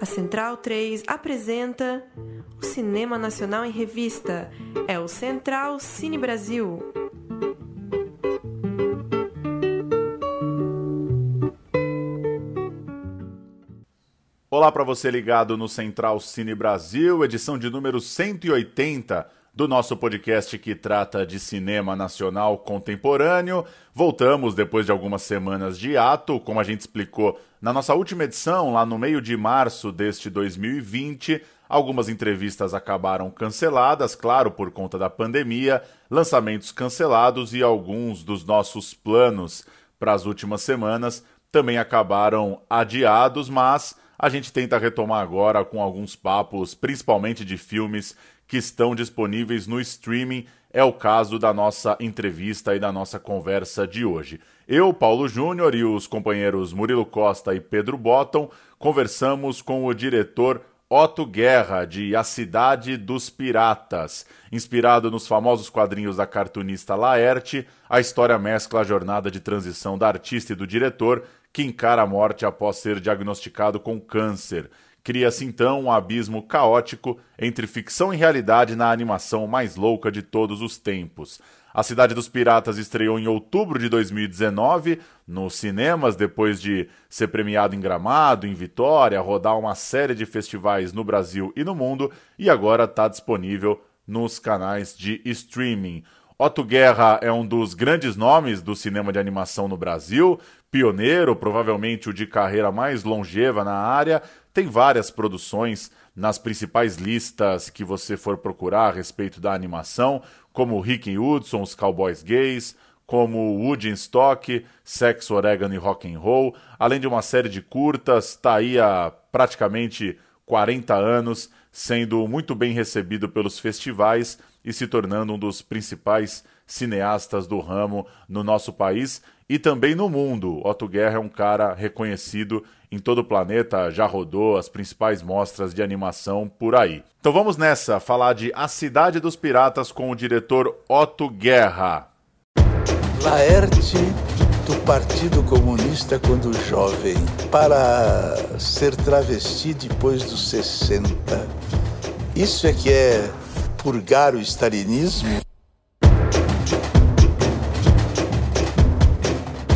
A Central 3 apresenta o Cinema Nacional em Revista. É o Central Cine Brasil. Olá para você ligado no Central Cine Brasil, edição de número 180 do nosso podcast que trata de cinema nacional contemporâneo. Voltamos depois de algumas semanas de ato, como a gente explicou na nossa última edição, lá no meio de março deste 2020. Algumas entrevistas acabaram canceladas, claro, por conta da pandemia, lançamentos cancelados e alguns dos nossos planos para as últimas semanas também acabaram adiados, mas a gente tenta retomar agora com alguns papos, principalmente de filmes que estão disponíveis no streaming. É o caso da nossa entrevista e da nossa conversa de hoje. Eu, Paulo Júnior e os companheiros Murilo Costa e Pedro Botton conversamos com o diretor Otto Guerra, de A Cidade dos Piratas. Inspirado nos famosos quadrinhos da cartunista Laerte, a história mescla a jornada de transição da artista e do diretor, que encara a morte após ser diagnosticado com câncer. Cria-se então um abismo caótico entre ficção e realidade na animação mais louca de todos os tempos. A Cidade dos Piratas estreou em outubro de 2019 nos cinemas, depois de ser premiado em Gramado, em Vitória, rodar uma série de festivais no Brasil e no mundo, e agora está disponível nos canais de streaming. Otto Guerra é um dos grandes nomes do cinema de animação no Brasil, pioneiro, provavelmente o de carreira mais longeva na área, tem várias produções nas principais listas que você for procurar a respeito da animação, como Rick Hudson, os Cowboys Gays, como Wood Stock, Sexo, Oregon e Rock and Roll, além de uma série de curtas, está aí há praticamente 40 anos, sendo muito bem recebido pelos festivais e se tornando um dos principais cineastas do ramo no nosso país e também no mundo. Otto Guerra é um cara reconhecido em todo o planeta, já rodou as principais mostras de animação por aí. Então vamos nessa, falar de A Cidade dos Piratas com o diretor Otto Guerra. Laerte do Partido Comunista quando jovem, para ser travesti depois dos 60. Isso é que é purgar o stalinismo?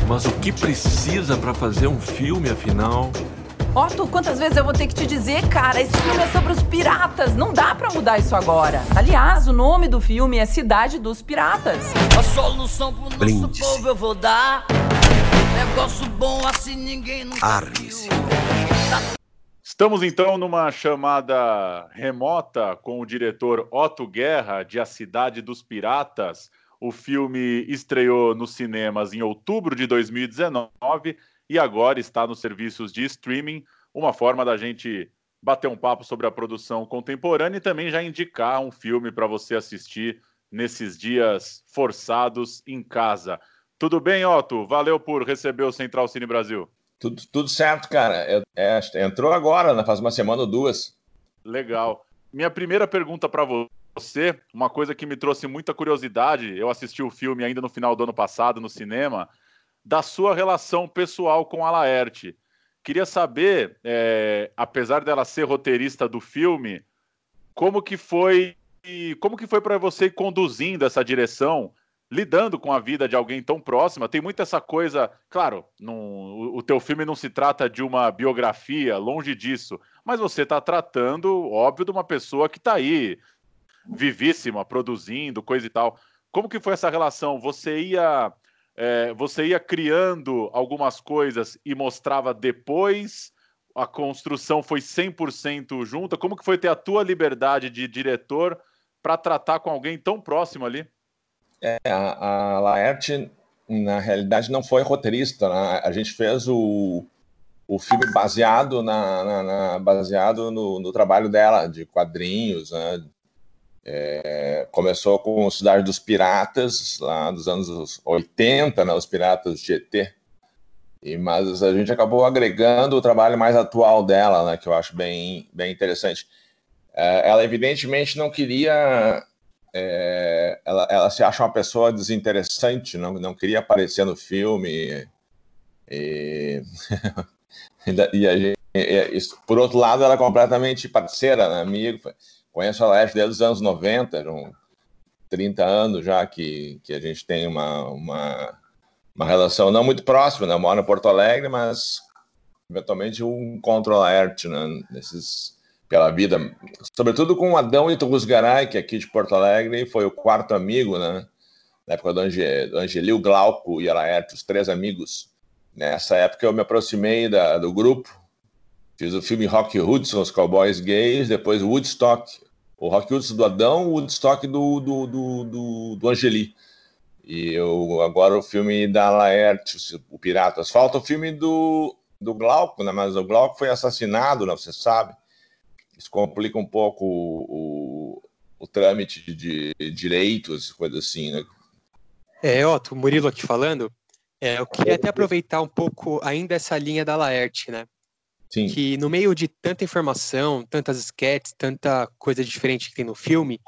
Mas o que precisa para fazer um filme, afinal? Otto, quantas vezes eu vou ter que te dizer, cara? Esse filme é sobre os piratas. Não dá para mudar isso agora. Aliás, o nome do filme é Cidade dos Piratas. A solução pro nosso povo eu vou dar. Negócio bom assim ninguém nunca Arme-se. Estamos então numa chamada remota com o diretor Otto Guerra de A Cidade dos Piratas. O filme estreou nos cinemas em outubro de 2019 e agora está nos serviços de streaming, uma forma da gente bater um papo sobre a produção contemporânea e também já indicar um filme para você assistir nesses dias forçados em casa. Tudo bem, Otto? Valeu por receber o Central Cine Brasil. Tudo, tudo certo, cara. Eu, é, entrou agora, né? faz uma semana ou duas. Legal. Minha primeira pergunta para você, uma coisa que me trouxe muita curiosidade, eu assisti o filme ainda no final do ano passado no cinema, da sua relação pessoal com a Laerte. Queria saber, é, apesar dela ser roteirista do filme, como que foi, como que foi para você conduzindo essa direção, lidando com a vida de alguém tão próxima? Tem muito essa coisa, claro, o teu filme não se trata de uma biografia, longe disso, mas você está tratando, óbvio, de uma pessoa que está aí vivíssima, produzindo, coisa e tal. Como que foi essa relação? Você ia, é, você ia criando algumas coisas e mostrava depois? A construção foi 100% junta? Como que foi ter a tua liberdade de diretor para tratar com alguém tão próximo ali? É, a, a Laerte, na realidade, não foi roteirista. Né? A gente fez o, o filme baseado, na, na, na baseado no, no, trabalho dela, de quadrinhos, né? É, começou com Cidade dos Piratas, lá dos anos 80, né, os Piratas GT. E, mas a gente acabou agregando o trabalho mais atual dela, né, que eu acho bem, bem interessante. É, ela, evidentemente, não queria. É, ela, ela, se acha uma pessoa desinteressante, não, não queria aparecer no filme. E, e a gente por outro lado, ela é completamente parceira, né, amigo. Conheço a Laerte desde os anos 90, eram 30 anos já que, que a gente tem uma, uma, uma relação não muito próxima, né? Eu moro em Porto Alegre, mas eventualmente um encontro a Laerte, né? Nesses, pela vida, sobretudo com Adão Iturusgaray, que é aqui de Porto Alegre foi o quarto amigo, né? Na época do, Ange, do Angelil Glauco e a Laerte, os três amigos. Nessa época eu me aproximei da, do grupo, Fiz o filme Rock Hudson, os Cowboys Gays, depois Woodstock, o Rock Hudson do Adão, o Woodstock do, do, do, do, do Angeli. E eu, agora o filme da Laerte, o Piratas. Falta o filme do, do Glauco, né? mas o Glauco foi assassinado, né? você sabe. Isso complica um pouco o, o, o trâmite de, de direitos, coisa assim, né? É, Otto, Murilo aqui falando. É, eu queria até aproveitar um pouco ainda essa linha da Laerte, né? Sim. que no meio de tanta informação, tantas sketches, tanta coisa diferente que tem no filme,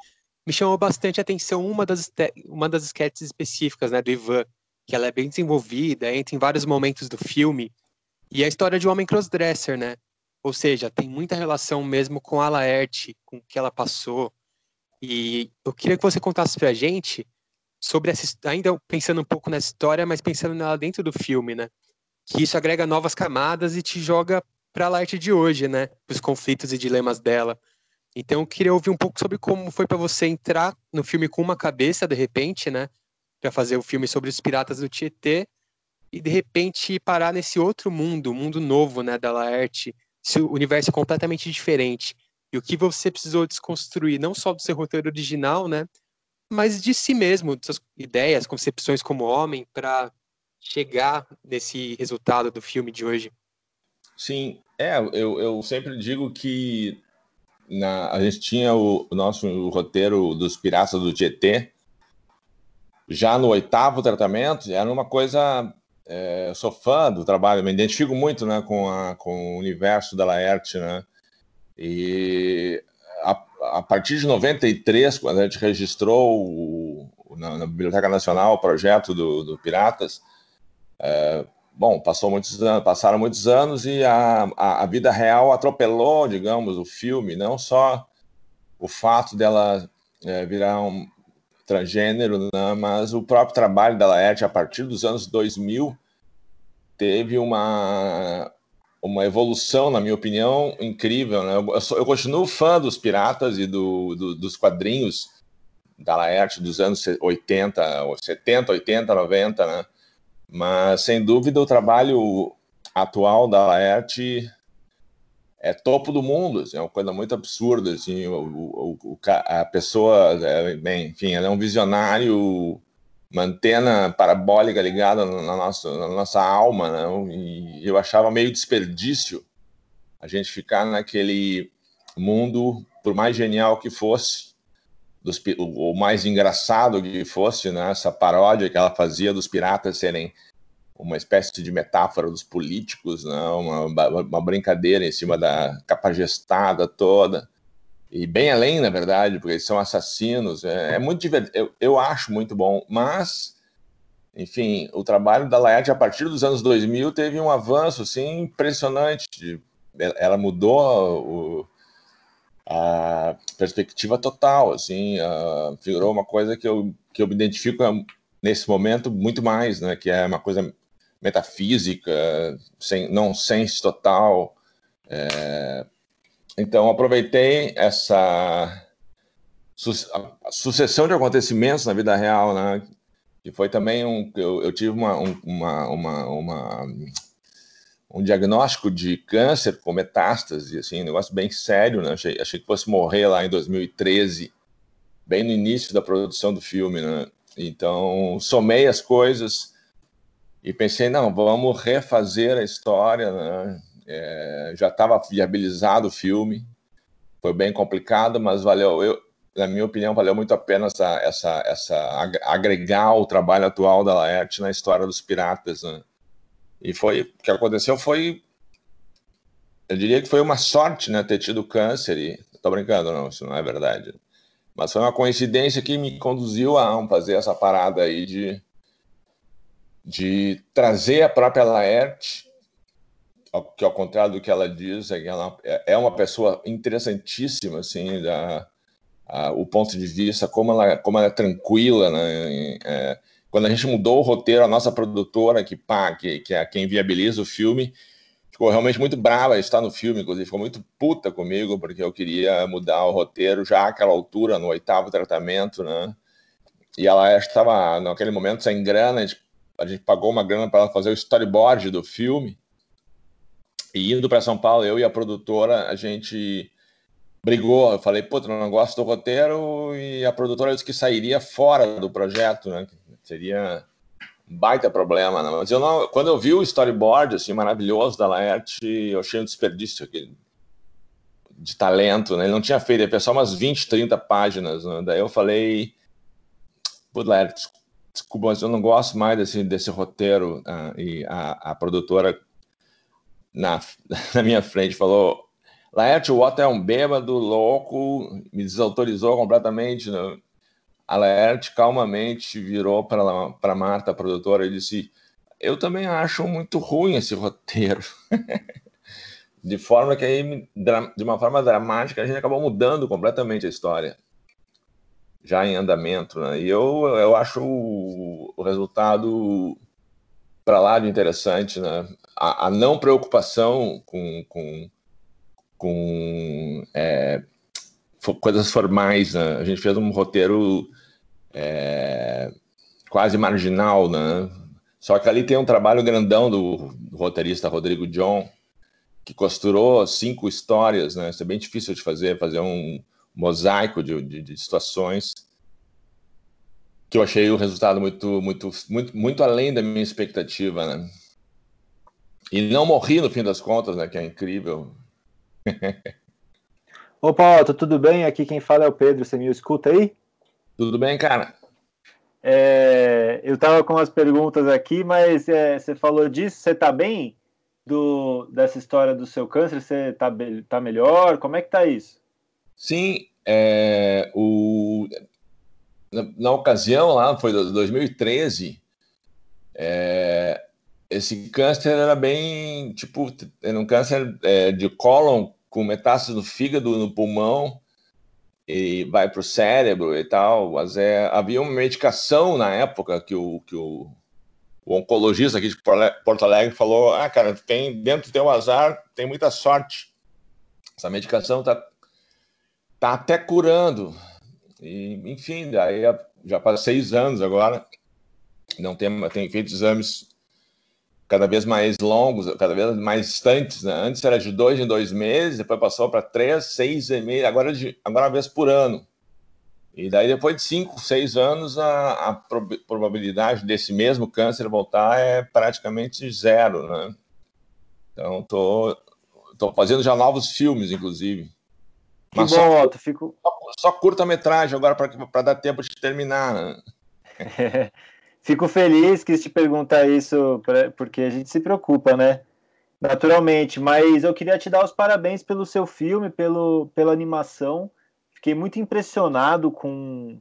me chamou bastante a atenção uma das, uma das sketches específicas, né, do Ivan, que ela é bem desenvolvida, entra em vários momentos do filme, e é a história de um homem crossdresser, né? Ou seja, tem muita relação mesmo com a Laerte, com o que ela passou. E eu queria que você contasse pra gente sobre essa, ainda pensando um pouco nessa história, mas pensando nela dentro do filme, né? Que isso agrega novas camadas e te joga para a Light de hoje, né? Os conflitos e dilemas dela. Então, eu queria ouvir um pouco sobre como foi para você entrar no filme com uma cabeça, de repente, né? Para fazer o filme sobre os piratas do Tietê e, de repente, parar nesse outro mundo, mundo novo, né? Da Laerte, esse universo completamente diferente. E o que você precisou desconstruir, não só do seu roteiro original, né? Mas de si mesmo, de suas ideias, concepções como homem, para chegar nesse resultado do filme de hoje. Sim, é, eu, eu sempre digo que na, a gente tinha o, o nosso o roteiro dos Piratas do GT já no oitavo tratamento, era uma coisa. É, eu sou fã do trabalho, me identifico muito né, com, a, com o universo da Laerte, né? E a, a partir de 93, quando a gente registrou o, na, na, Biblioteca Nacional o projeto do, do Piratas, é, bom, passou muitos anos, passaram muitos anos e a, a, a, vida real atropelou, digamos, o filme, não só o fato dela é, virar um transgênero, né, mas o próprio trabalho da Laerte, a partir dos anos 2000, teve uma, uma evolução, na minha opinião, incrível. Né? Eu, sou, eu continuo fã dos Piratas e do, do, dos quadrinhos da Laerte dos anos 80, 70, 80, 90, né? Mas, sem dúvida, o trabalho atual da Laerte é topo do mundo, assim, é uma coisa muito absurda, assim, o, o, a pessoa, é, bem, enfim, ela é um visionário, uma antena parabólica ligada na nossa, na nossa alma, né? e eu achava meio desperdício a gente ficar naquele mundo, por mais genial que fosse, dos, o, mais engraçado que fosse, né, essa paródia que ela fazia dos piratas serem uma espécie de metáfora dos políticos, né, uma, uma brincadeira em cima da capa gestada toda. E bem além, na verdade, porque eles são assassinos. É, é muito divertido. Eu, eu acho muito bom, mas enfim, o trabalho da Laerte a partir dos anos 2000 teve um avanço assim impressionante. Ela mudou o, a perspectiva total, assim, uh, virou uma coisa que eu, que eu me identifico nesse momento muito mais, né, que é uma coisa metafísica, sem nonsense total. É, então, aproveitei essa su sucessão de acontecimentos na vida real, né, que foi também um, eu, eu tive uma, um, uma, uma, uma um diagnóstico de câncer com metástase, assim, um negócio bem sério, né? Achei, achei que fosse morrer lá em 2013, bem no início da produção do filme, né? Então, somei as coisas e pensei, não, vamos refazer a história, né? É, já estava viabilizado o filme, foi bem complicado, mas valeu, eu, na minha opinião, valeu muito a pena essa, essa, essa agregar o trabalho atual da Laerte na história dos piratas, né? E foi o que aconteceu foi eu diria que foi uma sorte, né, ter tido câncer e tô brincando, não, isso não é verdade. Mas foi uma coincidência que me conduziu a fazer essa parada aí de de trazer a própria Laerte que ao contrário do que ela diz, é, ela é uma pessoa interessantíssima, assim, da, a, o ponto de vista, como ela, como ela é tranquila, né? É, quando a gente mudou o roteiro, a nossa produtora, que, pá, que, que é quem viabiliza o filme, ficou realmente muito brava, está no filme, inclusive, ficou muito puta comigo, porque eu queria mudar o roteiro já àquela altura, no oitavo tratamento, né? E ela estava, naquele momento, sem grana, a gente, a gente pagou uma grana para ela fazer o storyboard do filme. E indo para São Paulo, eu e a produtora, a gente brigou. Eu falei, puta, não gosto do roteiro, e a produtora disse que sairia fora do projeto, né? Seria um baita problema, né? Mas eu não, quando eu vi o storyboard, assim, maravilhoso da Laerte, eu achei um desperdício aquele de talento, né? Ele não tinha feito, ele só umas 20, 30 páginas, né? Daí eu falei, putz, Laerte, desculpa, mas eu não gosto mais desse, desse roteiro. Uh, e a, a produtora na, na minha frente falou, Laerte, o Otto é um bêbado, louco, me desautorizou completamente, né? A Laerte calmamente virou para Marta, a produtora, e disse: Eu também acho muito ruim esse roteiro. de forma que aí, de uma forma dramática, a gente acabou mudando completamente a história, já em andamento. Né? E eu, eu acho o, o resultado para lá de interessante. Né? A, a não preocupação com, com, com é, coisas formais. Né? A gente fez um roteiro é, quase marginal, né? Só que ali tem um trabalho grandão do, roteirista Rodrigo John, que costurou cinco histórias, né? Isso é bem difícil de fazer, fazer um mosaico de, de, de situações que eu achei o resultado muito, muito, muito, muito além da minha expectativa, né? E não morri no fim das contas, né? Que é incrível. Opa, Otto, tudo bem? Aqui quem fala é o Pedro, você me escuta aí? Tudo bem, cara? É, eu estava com as perguntas aqui, mas é, você falou disso, você está bem do, dessa história do seu câncer? Você está tá melhor? Como é que está isso? Sim, é, o, na, na, ocasião lá, foi 2013, é, esse câncer era bem, tipo, era um câncer é, de cólon com metástase no fígado, no pulmão, e vai para o cérebro e tal. Mas é, havia uma medicação na época que o, que o, o oncologista aqui de Porto Alegre falou: ah, cara, tem dentro do teu azar, tem muita sorte. Essa medicação tá, tá até curando. E, enfim, daí já faz seis anos agora. Não tem, tem feito exames cada vez mais longos, cada vez mais distantes. Né? Antes era de dois em dois meses, depois passou para três, seis e meio, agora, de, agora uma vez por ano. E daí, depois de cinco, seis anos, a, a probabilidade desse mesmo câncer voltar é praticamente zero, né? Então, tô, tô fazendo já novos filmes, inclusive. Que Mas bom, só, Otto, fico... só, só curta-metragem agora para dar tempo de terminar, né? Fico feliz que te pergunta isso, porque a gente se preocupa, né? Naturalmente, mas eu queria te dar os parabéns pelo seu filme, pelo, pela animação. Fiquei muito impressionado com,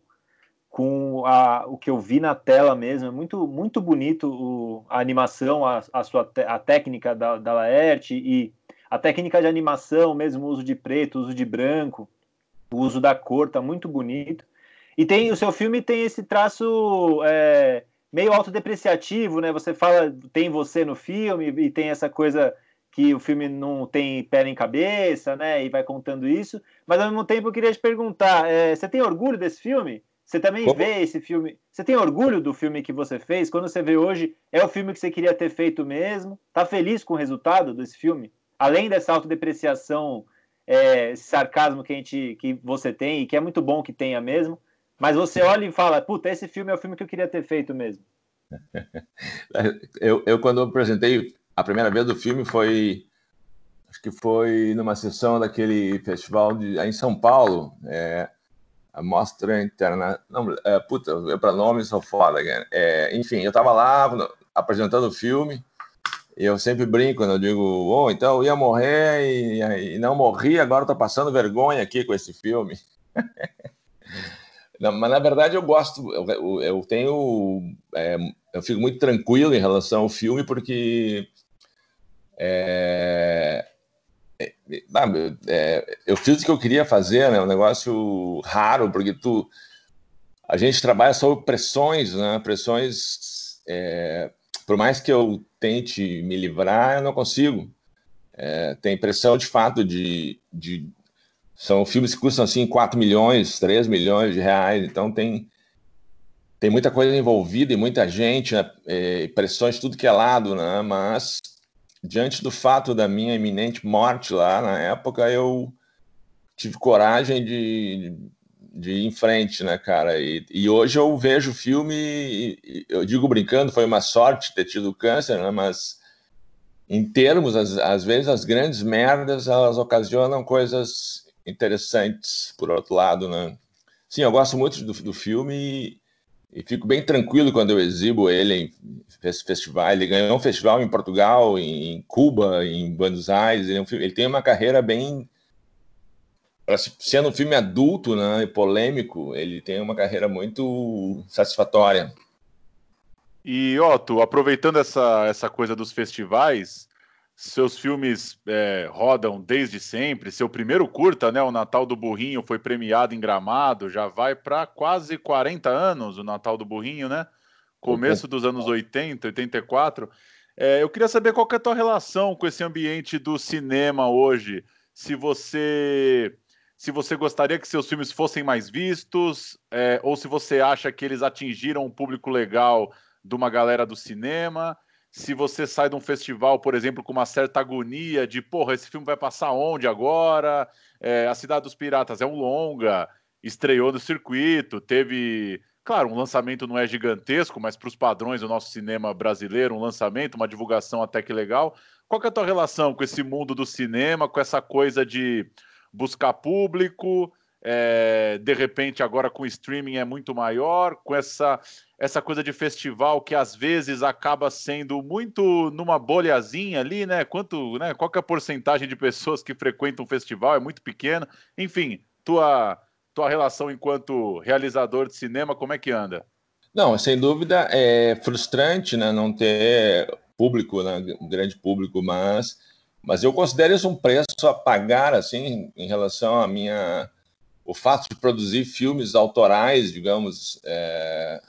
com a, o que eu vi na tela mesmo. É muito, muito bonito o, a animação, a, a sua a técnica da, da Laerte e a técnica de animação, mesmo o uso de preto, o uso de branco, o uso da cor, tá muito bonito. E tem o seu filme tem esse traço é, meio autodepreciativo, né? Você fala, tem você no filme e tem essa coisa que o filme não tem pé nem cabeça, né? E vai contando isso. Mas ao mesmo tempo eu queria te perguntar, é, você tem orgulho desse filme? Você também Como? vê esse filme? Você tem orgulho do filme que você fez? Quando você vê hoje, é o filme que você queria ter feito mesmo? Tá feliz com o resultado desse filme? Além dessa autodepreciação, é, esse sarcasmo que, a gente, que você tem e que é muito bom que tenha mesmo, mas você olha e fala, puta, esse filme é o filme que eu queria ter feito mesmo. eu, eu, quando apresentei a primeira vez do filme, foi. Acho que foi numa sessão daquele festival de, em São Paulo, é, a Mostra Interna. Não, é, puta, eu para nome sou foda. É, enfim, eu estava lá apresentando o filme. E eu sempre brinco quando eu digo, oh, então eu ia morrer e, e não morri, agora estou passando vergonha aqui com esse filme. Não, mas na verdade eu gosto, eu, eu, tenho, é, eu fico muito tranquilo em relação ao filme porque É, é, é, eu fiz o que eu queria fazer, né? Um negócio raro, porque tu, a gente trabalha sob pressões, né? Pressões, é, por mais que eu tente me livrar, eu não consigo. É, tem pressão de fato de, de, são filmes que custam assim 4 milhões, 3 milhões de reais, então tem tem muita coisa envolvida e muita gente, né? é, pressões de tudo que é lado, né? Mas diante do fato da minha iminente morte lá na época, eu tive coragem de, de ir em frente, né, cara? E, e hoje eu vejo o filme, eu digo brincando, foi uma sorte ter tido câncer, né? Mas em termos, às, às vezes as grandes merdas elas ocasionam coisas interessantes, por outro lado, né? Sim, eu gosto muito do, do filme e fico bem tranquilo quando eu exibo ele em festival. Ele ganhou um festival em Portugal, em Cuba, em Buenos Aires. Ele, é um filme, ele tem uma carreira bem. Sendo um filme adulto né, e polêmico, ele tem uma carreira muito satisfatória. E, Otto, aproveitando essa, essa coisa dos festivais, seus filmes é, rodam desde sempre. Seu primeiro curta, né, O Natal do Burrinho, foi premiado em Gramado, já vai para quase 40 anos o Natal do Burrinho, né? Começo dos anos 80, 84. É, eu queria saber qual que é a tua relação com esse ambiente do cinema hoje. Se você se você gostaria que seus filmes fossem mais vistos, é, ou se você acha que eles atingiram um público legal de uma galera do cinema se você sai de um festival, por exemplo, com uma certa agonia de, porra, esse filme vai passar onde agora? É, a Cidade dos Piratas é um longa, estreou no circuito, teve. Claro, um lançamento não é gigantesco, mas para os padrões do nosso cinema brasileiro, um lançamento, uma divulgação até que legal. Qual que é a tua relação com esse mundo do cinema, com essa coisa de buscar público, é, de repente agora com streaming é muito maior, com essa, essa coisa de festival que às vezes acaba sendo muito numa bolhazinha ali, né? Quanto, né? Qual é a porcentagem de pessoas que frequentam o festival? É muito pequena. Enfim, tua, tua relação enquanto realizador de cinema, como é que anda? Não, sem dúvida é frustrante, né? Não ter público, né? Um grande público, mas, mas eu considero isso um preço a pagar, assim, em relação à minha o fato de produzir filmes autorais, digamos, é,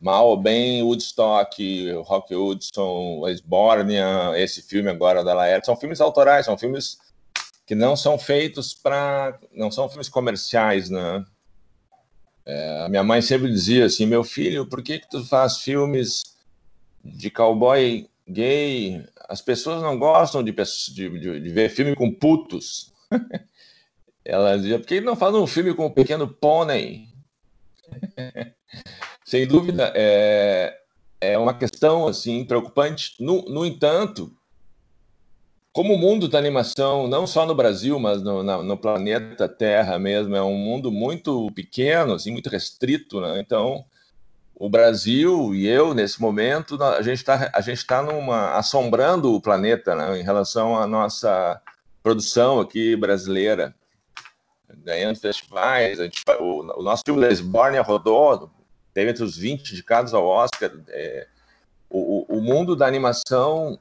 mal ou bem, Woodstock, Rock Hudson, Esbórnia, esse filme agora da Laerte, são filmes autorais, são filmes que não são feitos para, não são filmes comerciais, né? É, minha mãe sempre dizia assim, meu filho, por que que tu faz filmes de cowboy gay? As pessoas não gostam de, de, de, de ver filme com putos. Ela dizia, por que não faz um filme com o Pequeno Pônei? Sem dúvida, é, é uma questão assim preocupante. No, no entanto, como o mundo da animação, não só no Brasil, mas no, na, no, planeta Terra mesmo, é um mundo muito pequeno, assim, muito restrito, né? Então, o Brasil e eu, nesse momento, a gente está a gente tá numa assombrando o planeta, né? Em relação à nossa produção aqui brasileira ganhando festivais. Gente, o, o, nosso filme da Esbórnia rodou, teve entre os 20 indicados ao Oscar. É, o, o, mundo da animação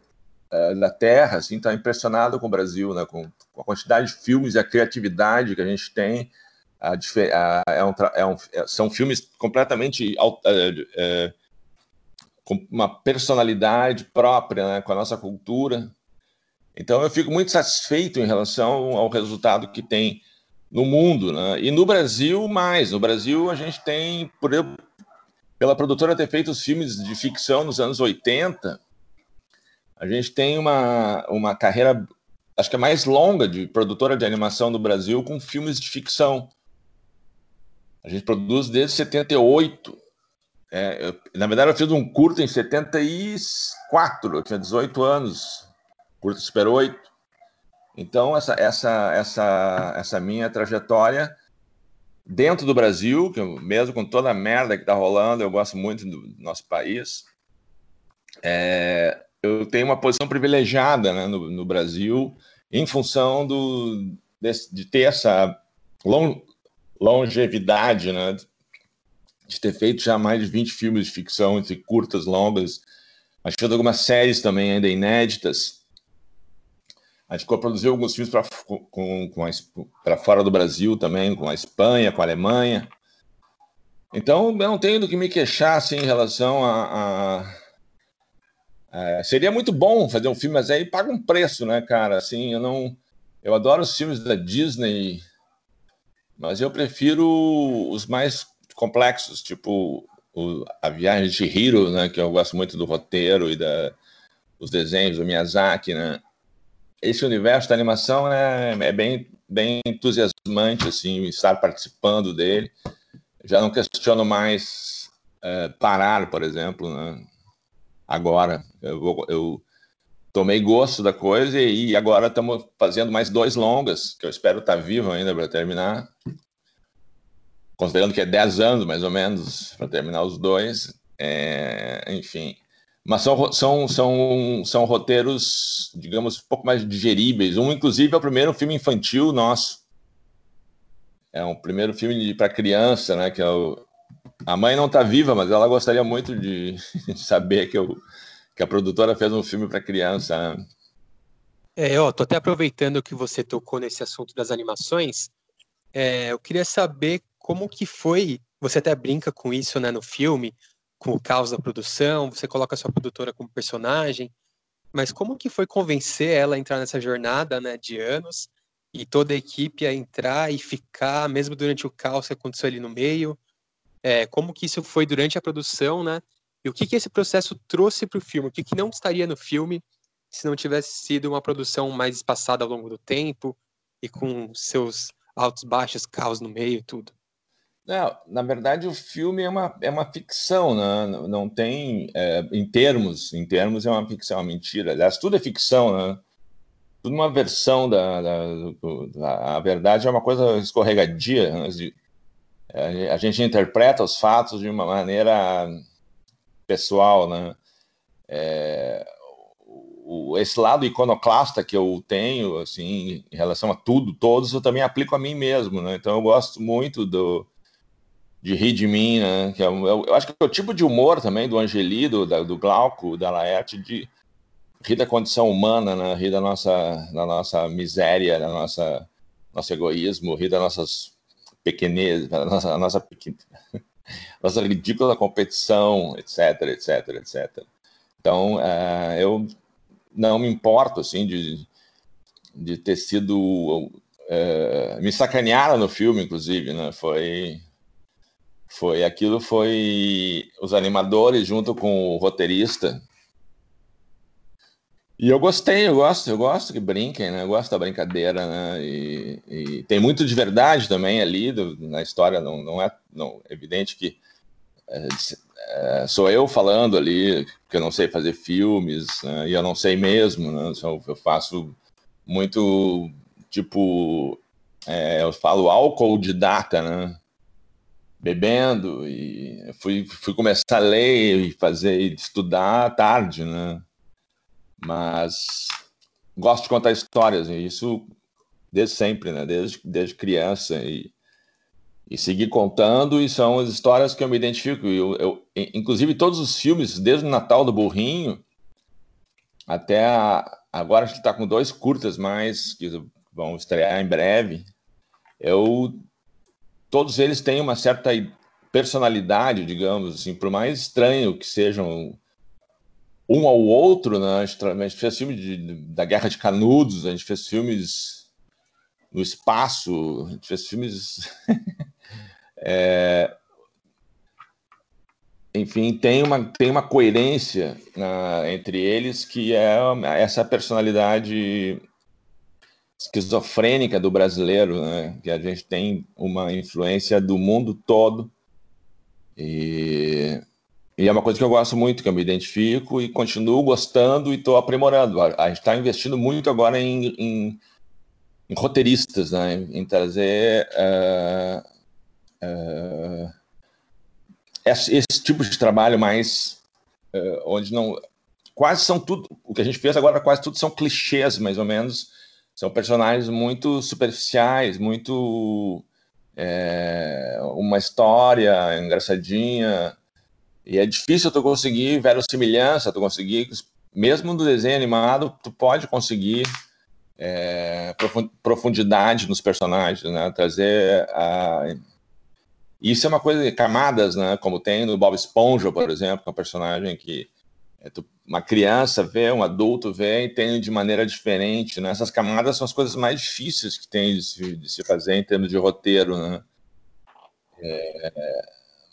é, da Terra assim está impressionado com o Brasil, né, com, com, a quantidade de filmes e a criatividade que a gente tem. A, a, é um, é um, é, são filmes completamente é, com uma personalidade própria, né, com a nossa cultura. Então eu fico muito satisfeito em relação ao resultado que tem no mundo, né? E no Brasil, mais. No Brasil, a gente tem, por, pela produtora ter feito os filmes de ficção nos anos 80, a gente tem uma, uma carreira, acho que é mais longa, de produtora de animação no Brasil com filmes de ficção. A gente produz desde 78. É, eu, na verdade, eu fiz um curto em 74, eu tinha 18 anos, curto Super 8. Então, essa, essa, essa, essa minha trajetória dentro do Brasil, que eu, mesmo com toda a merda que está rolando, eu gosto muito do nosso país, é, eu tenho uma posição privilegiada né, no, no, Brasil em função do, de, de ter essa long, longevidade, né, de ter feito já mais de 20 filmes de ficção, entre curtas, longas, acho que algumas séries também ainda inéditas, A gente produziu alguns filmes para fora do Brasil também, com a Espanha, com a Alemanha. Então, eu não tenho do que me queixar assim, em relação a, a é, seria muito bom fazer um filme, mas aí paga um preço, né, cara? Assim, eu não. Eu adoro os filmes da Disney, mas eu prefiro os mais complexos, tipo o, A Viagem de Hiro, né? Que eu gosto muito do roteiro e da, os desenhos do Miyazaki, né? Esse universo da animação é, é bem, bem entusiasmante, assim, estar participando dele. Já não questiono mais é, parar, por exemplo, né? agora. Eu, eu tomei gosto da coisa e agora estamos fazendo mais dois longas, que eu espero estar tá vivo ainda para terminar. Considerando que é 10 anos, mais ou menos, para terminar os dois. É, enfim. Mas são, são, são, são roteiros, digamos, um pouco mais digeríveis. Um, inclusive, é o primeiro filme infantil nosso. É um primeiro filme para criança, né? Que é o, a mãe não está viva, mas ela gostaria muito de, saber que, eu, que a produtora fez um filme para criança. Né? É, ó, tô até aproveitando que você tocou nesse assunto das animações. É, eu queria saber como que foi. Você até brinca com isso, né, no filme, com o caos da produção. Você coloca a sua produtora como personagem, mas como que foi convencer ela a entrar nessa jornada, né, de anos e toda a equipe a entrar e ficar, mesmo durante o caos que aconteceu ali no meio? é, como que isso foi durante a produção, né? E o que, que esse processo trouxe para o filme? O que, que não estaria no filme se não tivesse sido uma produção mais espaçada ao longo do tempo e com seus altos, baixos, caos no meio e tudo? Não, na verdade o filme é uma, é uma ficção, né? não, não tem, é, em termos, em termos é uma ficção, é uma mentira. Aliás, tudo é ficção, né? Tudo uma versão da, da, da a verdade é uma coisa escorregadia, né? a gente interpreta os fatos de uma maneira pessoal, né? É, esse lado iconoclasta que eu tenho, assim, em relação a tudo, todos, eu também aplico a mim mesmo, né? Então eu gosto muito do de rir de mim, né? Que é, eu, eu, acho que é o tipo de humor também do Angeli, do, do Glauco, da Laerte, de rir da condição humana, né? Rir da nossa, da nossa miséria, da nossa nosso egoísmo, rir das nossas pequenez, a nossa, nossa, nossa ridícula competição, etc, etc, etc. Então, uh, eu não me importo, assim, de, de ter sido... Uh, me sacanearam no filme, inclusive, né? Foi... Foi aquilo, foi os animadores junto com o roteirista e eu gostei, eu gosto, eu gosto que brinquem, né? Eu gosto da brincadeira, né? E, e tem muito de verdade também ali do, na história, não, não é não, evidente que é, é, sou eu falando ali que eu não sei fazer filmes, né? e eu não sei mesmo, né? Eu faço muito, tipo, é, eu falo álcool de data, né? Bebendo, e fui, fui começar a ler e fazer, estudar tarde, né? Mas gosto de contar histórias, e isso desde sempre, né? Desde, desde criança. E, e seguir contando, e são as histórias que eu me identifico. Eu, eu, inclusive, todos os filmes, desde o Natal do Burrinho até a, agora a gente está com dois curtas mais que vão estrear em breve. Eu, todos eles têm uma certa personalidade, digamos assim, por mais estranho que sejam um ao outro, né? A gente, fez filme de, da Guerra de Canudos, a gente fez filmes no espaço, a gente fez filmes. é... Enfim, tem uma, tem uma coerência né, entre eles que é essa personalidade esquizofrênica do brasileiro, né? que a gente tem uma influência do mundo todo. E e é uma coisa que eu gosto muito, que eu me identifico e continuo gostando e estou aprimorando. A gente está investindo muito agora em, em, em roteiristas, né? em trazer uh, uh, esse, esse, tipo de trabalho mais uh, onde não quase são tudo o que a gente fez agora quase tudo são clichês mais ou menos são personagens muito superficiais muito é, uma história engraçadinha e é difícil tu conseguir verossimilhança, tu conseguir, mesmo no desenho animado, tu pode conseguir é, profundidade nos personagens, né? Trazer a... Isso é uma coisa, camadas, né? Como tem no Bob Esponja, por exemplo, que é um personagem que uma criança vê, um adulto vê e tem de maneira diferente, né? Essas camadas são as coisas mais difíceis que tem de se, de se fazer em termos de roteiro, né? É,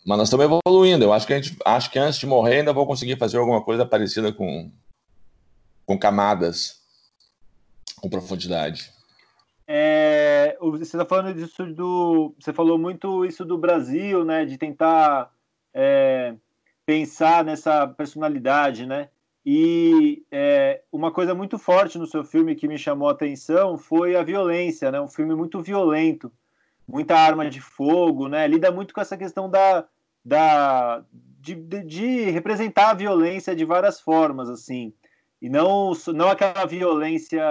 mas nós estamos evoluindo. Eu acho que a gente, acho que antes de morrer ainda vou conseguir fazer alguma coisa parecida com com camadas com profundidade. É, você está falando disso do. Você falou muito isso do Brasil, né? De tentar é, pensar nessa personalidade, né? E é, uma coisa muito forte no seu filme que me chamou a atenção foi a violência, né? Um filme muito violento, muita arma de fogo, né? Lida muito com essa questão da, da de, de, de representar a violência de várias formas, assim e não, não aquela violência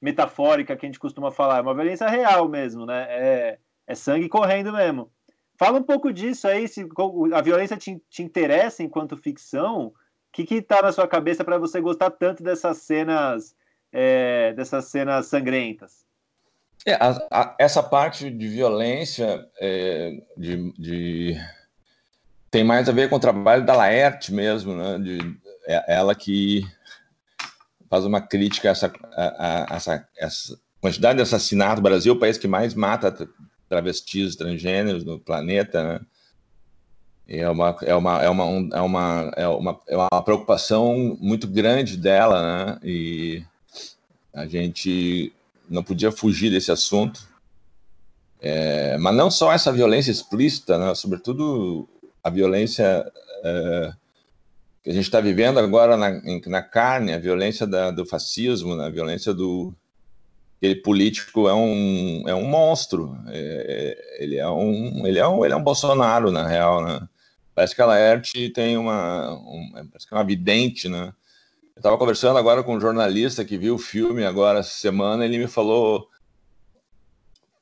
metafórica que a gente costuma falar, é uma violência real mesmo, né? É, é sangue correndo mesmo. Fala um pouco disso aí, se a violência te, te interessa enquanto ficção, o que que tá na sua cabeça para você gostar tanto dessas cenas, é, dessas cenas sangrentas? É, a, a, essa parte de violência é, de, de, tem mais a ver com o trabalho da Laerte mesmo, né? De, é, ela que faz uma crítica a essa, a, essa, essa quantidade de assassinato. no Brasil é o país que mais mata travestis transgêneros no planeta, né? É uma, é, uma, é, uma, é, uma, é, uma, é uma preocupação muito grande dela, né? E a gente não podia fugir desse assunto. É, mas não só essa violência explícita, né? sobretudo a violência é, que a gente está vivendo agora na, na, carne, a violência da, do fascismo, né? a violência do aquele político é um é um monstro, é, ele é um ele é um ele é um Bolsonaro na real, né? Parece que a Laerte tem uma um, parece que é uma vidente, né? Eu estava conversando agora com um jornalista que viu o filme agora essa semana, ele me falou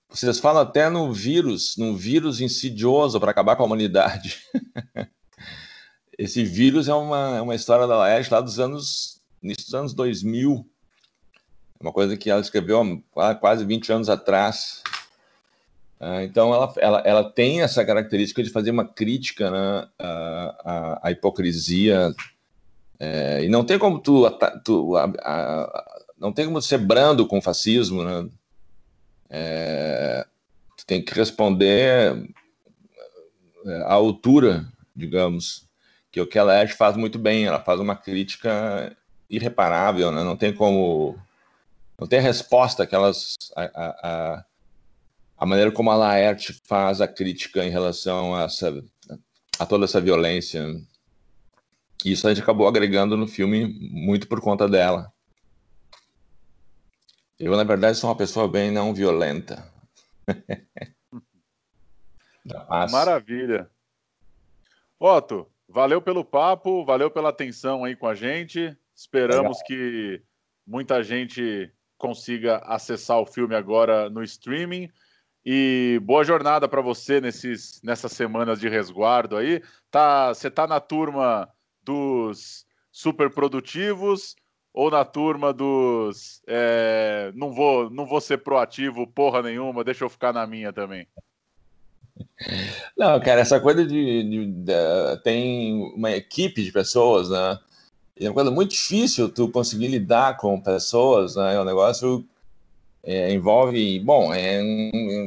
vocês falam até no vírus, num vírus insidioso para acabar com a humanidade. Esse vírus é uma, é uma história da Laerte lá dos anos, início dos anos 2000. Uma coisa que ela escreveu há quase 20 anos atrás. Ah, então, ela, ela, ela tem essa característica de fazer uma crítica né, à, à, hipocrisia. É, e não tem como tu, tu a, a, não tem como ser brando com o fascismo, né? É, tu tem que responder é, à altura, digamos, que o que ela Laerte faz muito bem, ela faz uma crítica irreparável, né? não tem como não tem resposta que elas a, a, a, maneira como a Laerte faz a crítica em relação a, essa, a toda essa violência. Isso a gente acabou agregando no filme muito por conta dela. Eu, na verdade, sou uma pessoa bem não violenta. Maravilha. Otto, Valeu pelo papo, valeu pela atenção aí com a gente. Esperamos Legal. que muita gente consiga acessar o filme agora no streaming. E boa jornada para você nesses, nessas semanas de resguardo aí. Tá, você tá na turma dos super produtivos ou na turma dos é, não vou não vou ser proativo porra nenhuma, deixa eu ficar na minha também. Não, cara, essa coisa de, de, de, tem uma equipe de pessoas, né? É uma coisa muito difícil tu conseguir lidar com pessoas, né? É um negócio é, envolve, bom, é,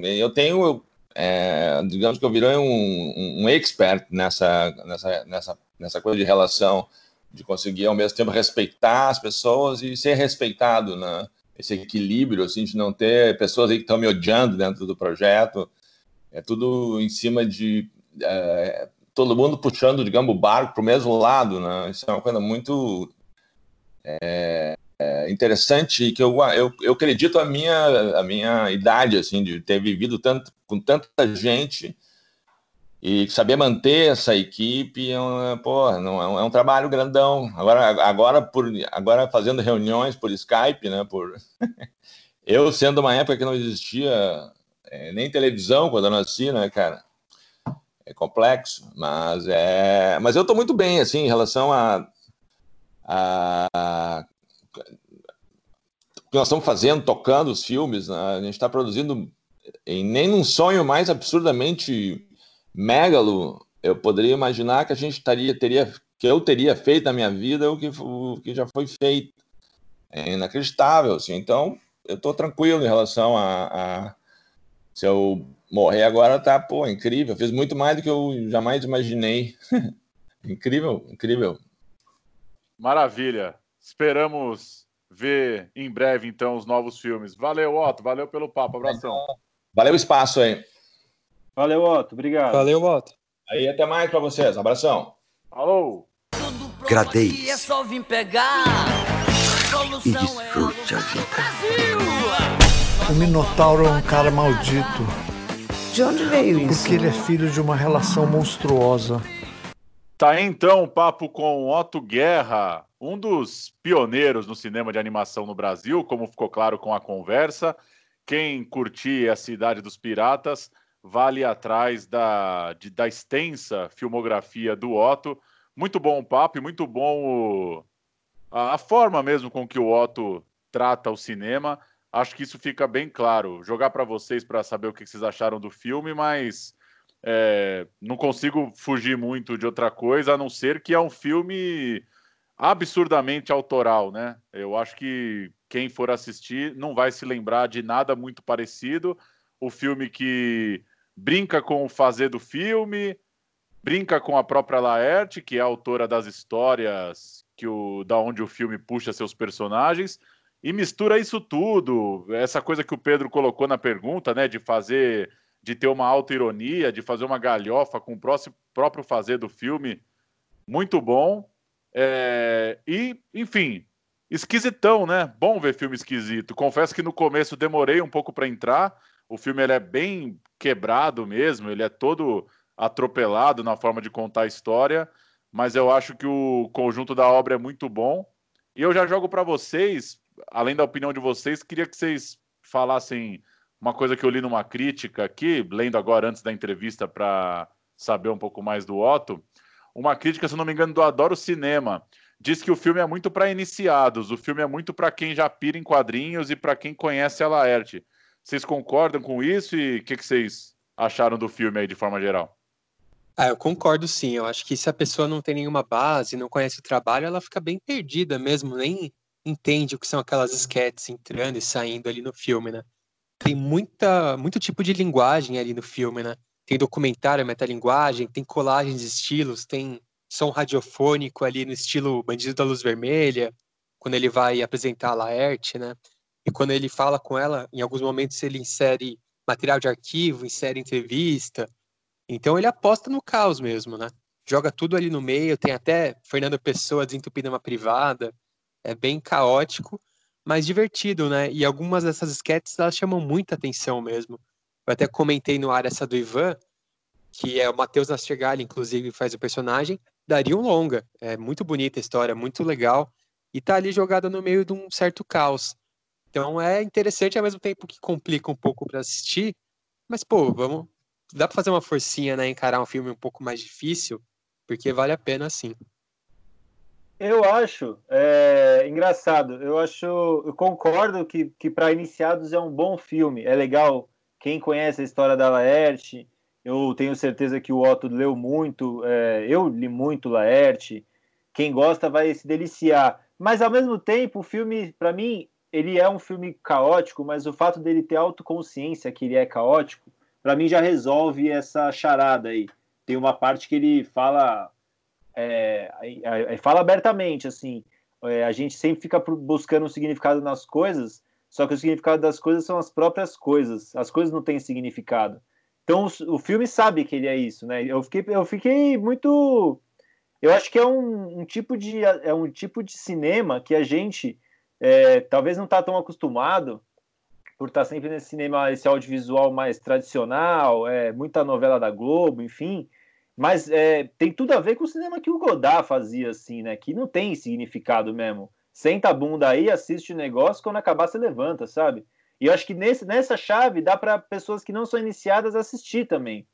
eu tenho, é, digamos que eu virei um, um expert nessa, nessa, nessa, nessa coisa de relação, de conseguir ao mesmo tempo respeitar as pessoas e ser respeitado, né? Esse equilíbrio, assim, de não ter pessoas aí que estão me odiando dentro do projeto, é tudo em cima de é, todo mundo puxando, digamos, o barco para o mesmo lado, né? Isso é uma coisa muito é, é interessante e que eu, eu, eu acredito a minha, a minha idade, assim, de ter vivido tanto, com tanta gente e saber manter essa equipe é um, pô, não, é, um, é um trabalho grandão. Agora, agora, por, agora fazendo reuniões por Skype, né? Por eu sendo uma época que não existia é, nem televisão quando eu nasci, né, cara? É complexo, mas é. Mas eu estou muito bem, assim, em relação a, a, que nós estamos fazendo, tocando os filmes, né? a gente está produzindo em nem num sonho mais absurdamente megalo, eu poderia imaginar que a gente estaria, teria, que eu teria feito na minha vida o que, o que já foi feito. É inacreditável, assim. Então, eu estou tranquilo em relação a, a, se eu morrer agora, tá, pô, incrível. Fiz muito mais do que eu jamais imaginei. incrível, incrível. Maravilha. Esperamos ver em breve, então, os novos filmes. Valeu, Otto. Valeu pelo papo. Abração. Valeu o espaço aí. Valeu, Otto. Obrigado. Valeu, Otto. Aí, até mais para vocês. Abração. Falou. Gradeis. É só vir pegar. E desfrute a vida. O Minotauro é um cara maldito. De onde veio isso? Porque ele é filho de uma relação monstruosa. Tá então o papo com Otto Guerra, um dos pioneiros no cinema de animação no Brasil, como ficou claro com a conversa. Quem curtir a Cidade dos Piratas, vale atrás da, de, da extensa filmografia do Otto. Muito bom o papo e muito bom o, a, a, forma mesmo com que o Otto trata o cinema. Acho que isso fica bem claro. Jogar para vocês para saber o que vocês acharam do filme, mas é, não consigo fugir muito de outra coisa, a não ser que é um filme absurdamente autoral, né? Eu acho que quem for assistir não vai se lembrar de nada muito parecido. O filme que brinca com o fazer do filme, brinca com a própria Laerte, que é a autora das histórias que o, da onde o filme puxa seus personagens, e mistura isso tudo, essa coisa que o Pedro colocou na pergunta, né, de fazer, de ter uma auto-ironia, de fazer uma galhofa com o próximo, próprio fazer do filme, muito bom. É, e, enfim, esquisitão, né? Bom ver filme esquisito. Confesso que no começo demorei um pouco para entrar. O filme ele é bem quebrado mesmo, ele é todo atropelado na forma de contar a história, mas eu acho que o conjunto da obra é muito bom. E eu já jogo para vocês, além da opinião de vocês, queria que vocês falassem uma coisa que eu li numa crítica aqui, lendo agora antes da entrevista para saber um pouco mais do Otto uma crítica, se não me engano, do Adoro Cinema. Diz que o filme é muito para iniciados, o filme é muito para quem já pira em quadrinhos e para quem conhece a Laerte. Vocês concordam com isso e o que, que vocês acharam do filme aí de forma geral? Ah, eu concordo sim. Eu acho que se a pessoa não tem nenhuma base, não conhece o trabalho, ela fica bem perdida mesmo, nem entende o que são aquelas sketches entrando e saindo ali no filme, né? Tem muita, muito tipo de linguagem ali no filme, né? tem documentário, metalinguagem, tem colagens de estilos, tem som radiofônico ali no estilo Bandido da Luz Vermelha, quando ele vai apresentar a Laerte, né? E quando ele fala com ela, em alguns momentos ele insere material de arquivo, insere entrevista. Então ele aposta no caos mesmo, né? Joga tudo ali no meio, tem até Fernando Pessoa desentupindo uma privada. É bem caótico, mas divertido, né? E algumas dessas sketches elas chamam muita atenção mesmo. Eu até comentei no ar essa do Ivan, que é o Matheus Nastergalli, inclusive, faz o personagem, daria um longa. É muito bonita a história, muito legal. E tá ali jogada no meio de um certo caos. Então é interessante ao mesmo tempo que complica um pouco para assistir. Mas, pô, vamos. Dá pra fazer uma forcinha, né? Encarar um filme um pouco mais difícil, porque vale a pena sim. Eu acho é, engraçado. Eu acho, eu concordo que, que para iniciados é um bom filme. É legal quem conhece a história da Laerte, eu tenho certeza que o Otto leu muito, é, eu li muito Laerte. Quem gosta vai se deliciar. Mas ao mesmo tempo, o filme, para mim, ele é um filme caótico, mas o fato dele ter autoconsciência que ele é caótico, para mim já resolve essa charada aí. Tem uma parte que ele fala, é, fala abertamente assim. É, a gente sempre fica buscando um significado nas coisas, só que o significado das coisas são as próprias coisas. As coisas não têm significado. Então o, o filme sabe que ele é isso, né? Eu fiquei, eu fiquei muito. Eu acho que é um, um tipo de é um tipo de cinema que a gente é, talvez não está tão acostumado por estar tá sempre nesse cinema, esse audiovisual mais tradicional, é, muita novela da Globo, enfim. Mas é, tem tudo a ver com o cinema que o Godard fazia, assim, né? Que não tem significado mesmo senta a bunda aí, assiste o negócio, quando acabar você levanta, sabe? E eu acho que nesse, nessa chave dá para pessoas que não são iniciadas assistir também.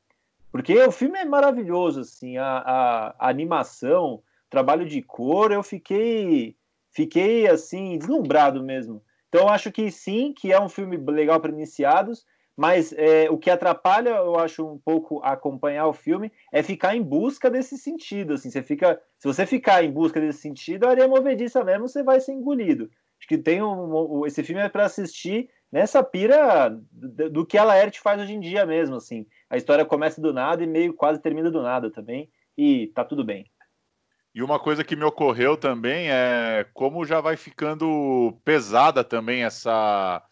Porque o filme é maravilhoso, assim, a, a, a animação, trabalho de cor, eu fiquei, fiquei assim, deslumbrado mesmo. Então, acho que sim, que é um filme legal para iniciados, mas é, o que atrapalha, eu acho, um pouco acompanhar o filme é ficar em busca desse sentido. Assim, você fica, se você ficar em busca desse sentido, a areia movediça mesmo, você vai ser engolido. Acho que tem um, esse filme é para assistir nessa pira do, do que a Laerte faz hoje em dia mesmo. Assim, a história começa do nada e meio quase termina do nada também, e tá tudo bem. E uma coisa que me ocorreu também é como já vai ficando pesada também essa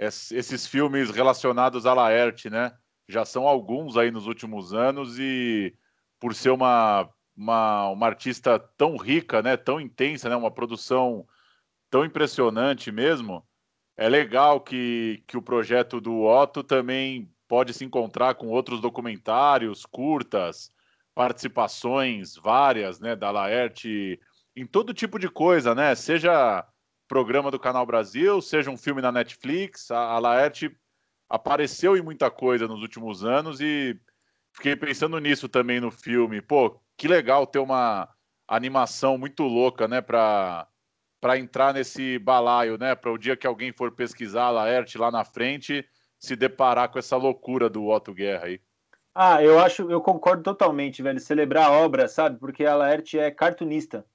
esses filmes relacionados a Laerte, né? Já são alguns aí nos últimos anos e por ser uma, uma, uma artista tão rica, né? Tão intensa, né? Uma produção tão impressionante mesmo. É legal que, que o projeto do Otto também pode se encontrar com outros documentários, curtas, participações várias, né? Da Laerte em todo tipo de coisa, né? Seja programa do Canal Brasil, seja um filme na Netflix. A, a Laerte apareceu em muita coisa nos últimos anos e fiquei pensando nisso também no filme. Pô, que legal ter uma animação muito louca, né, para para entrar nesse balaio, né, para o dia que alguém for pesquisar a Laerte lá na frente, se deparar com essa loucura do Otto Guerra aí. Ah, eu acho, eu concordo totalmente, velho. Celebrar a obra, sabe? Porque a Laerte é cartunista.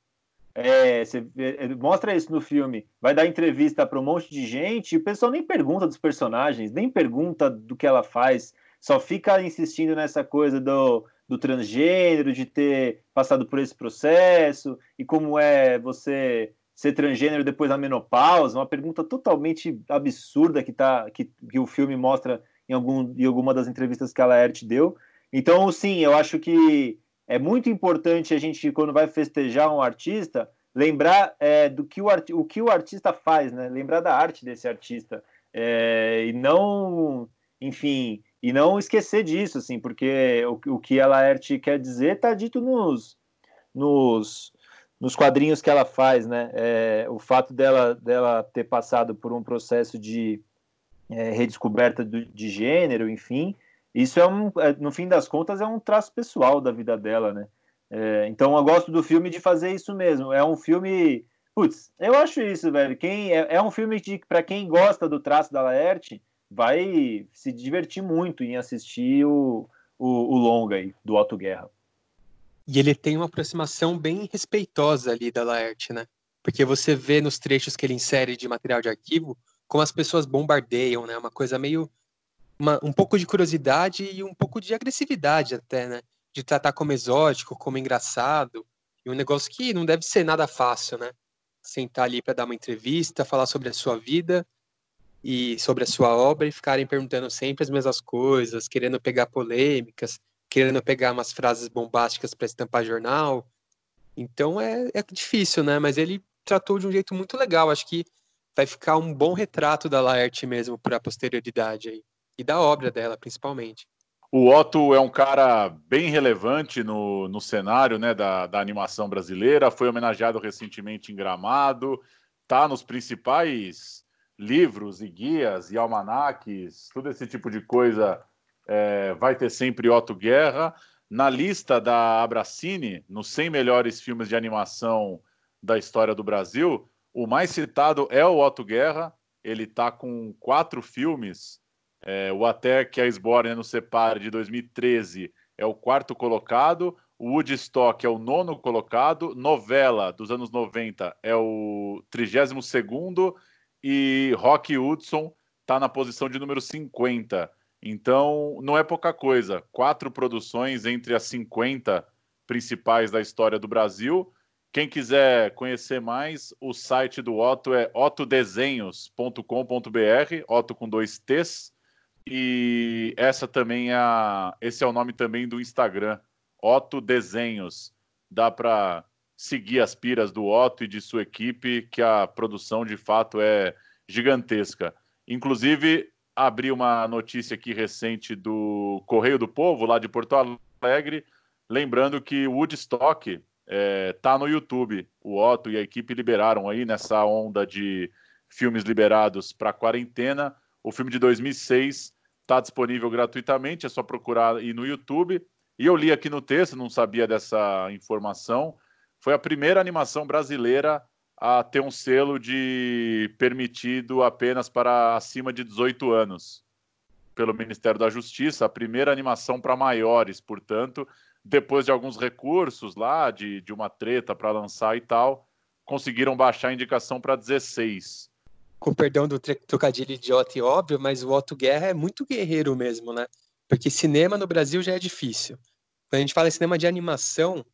É, você é, mostra isso no filme, vai dar entrevista para um monte de gente e o pessoal nem pergunta dos personagens, nem pergunta do que ela faz, só fica insistindo nessa coisa do, do transgênero, de ter passado por esse processo e como é você ser transgênero depois da menopausa, uma pergunta totalmente absurda que, tá, que, que o filme mostra em, algum, em alguma das entrevistas que a Laerte deu. Então, sim, eu acho que é muito importante a gente, quando vai festejar um artista, lembrar é, do que o, o que o artista faz, né? Lembrar da arte desse artista. É, e não, enfim, e não esquecer disso, assim, porque o, o que a Laerte quer dizer está dito nos, nos, nos quadrinhos que ela faz, né? É, o fato dela, dela ter passado por um processo de é, redescoberta do, de gênero, enfim, isso é um, é, no fim das contas, é um traço pessoal da vida dela, né? É, então eu gosto do filme de fazer isso mesmo. É um filme. Putz, eu acho isso, velho. Quem, é, é um filme que, para quem gosta do traço da Laerte, vai se divertir muito em assistir o, o, o longa aí, do Otto Guerra. E ele tem uma aproximação bem respeitosa ali da Laerte, né? Porque você vê nos trechos que ele insere de material de arquivo como as pessoas bombardeiam, né? Uma coisa meio uma, um pouco de curiosidade e um pouco de agressividade até, né? De tratar como exótico, como engraçado, e um negócio que não deve ser nada fácil, né? Sentar ali para dar uma entrevista, falar sobre a sua vida e sobre a sua obra e ficarem perguntando sempre as mesmas coisas, querendo pegar polêmicas, querendo pegar umas frases bombásticas para estampar jornal. Então é, é difícil, né? Mas ele tratou de um jeito muito legal. Acho que vai ficar um bom retrato da Laerte mesmo para a posterioridade aí e da obra dela, principalmente. O Otto é um cara bem relevante no, no cenário né, da, da animação brasileira, foi homenageado recentemente em Gramado, tá nos principais livros e guias e almanaques, todo esse tipo de coisa é, vai ter sempre Otto Guerra. Na lista da Abracine, nos 100 melhores filmes de animação da história do Brasil, o mais citado é o Otto Guerra, ele está com quatro filmes é, o Até que a Sborne no Separe de 2013 é o quarto colocado. O Woodstock é o nono colocado. Novela dos anos 90 é o 32 segundo. E Rock Hudson está na posição de número 50. Então, não é pouca coisa. Quatro produções entre as 50 principais da história do Brasil. Quem quiser conhecer mais, o site do Otto é otodesenhos.com.br, Otto com dois T's. E essa também é a, esse é o nome também do Instagram, Otto Desenhos. Dá para seguir as piras do Otto e de sua equipe, que a produção de fato é gigantesca. Inclusive, abri uma notícia aqui recente do Correio do Povo, lá de Porto Alegre, lembrando que o Woodstock está é, tá no YouTube. O Otto e a equipe liberaram aí nessa onda de filmes liberados para quarentena. O filme de 2006 Está disponível gratuitamente, é só procurar aí no YouTube. E eu li aqui no texto, não sabia dessa informação. Foi a primeira animação brasileira a ter um selo de permitido apenas para acima de 18 anos pelo Ministério da Justiça, a primeira animação para maiores, portanto, depois de alguns recursos lá, de, de uma treta para lançar e tal, conseguiram baixar a indicação para 16. Com perdão do trocadilho idiota e óbvio, mas o Otto Guerra é muito guerreiro mesmo, né? Porque cinema no Brasil já é difícil. Quando a gente fala em cinema de animação,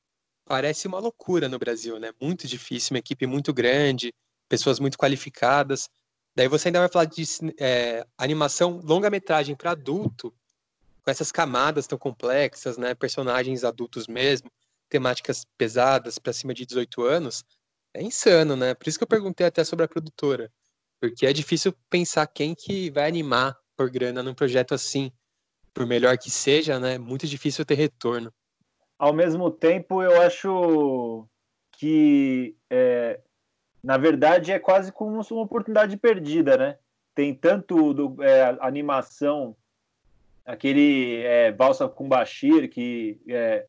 parece uma loucura no Brasil, né? Muito difícil, uma equipe muito grande, pessoas muito qualificadas. Daí você ainda vai falar de é, animação longa-metragem para adulto, com essas camadas tão complexas, né? Personagens adultos mesmo, temáticas pesadas para cima de 18 anos. É insano, né? Por isso que eu perguntei até sobre a produtora. Porque é difícil pensar quem que vai animar por grana num projeto assim. Por melhor que seja, né? É muito difícil ter retorno. Ao mesmo tempo, eu acho que é, na verdade é quase como uma oportunidade perdida, né? Tem tanto do, é, animação, aquele é, Valsa com Bashir, que é,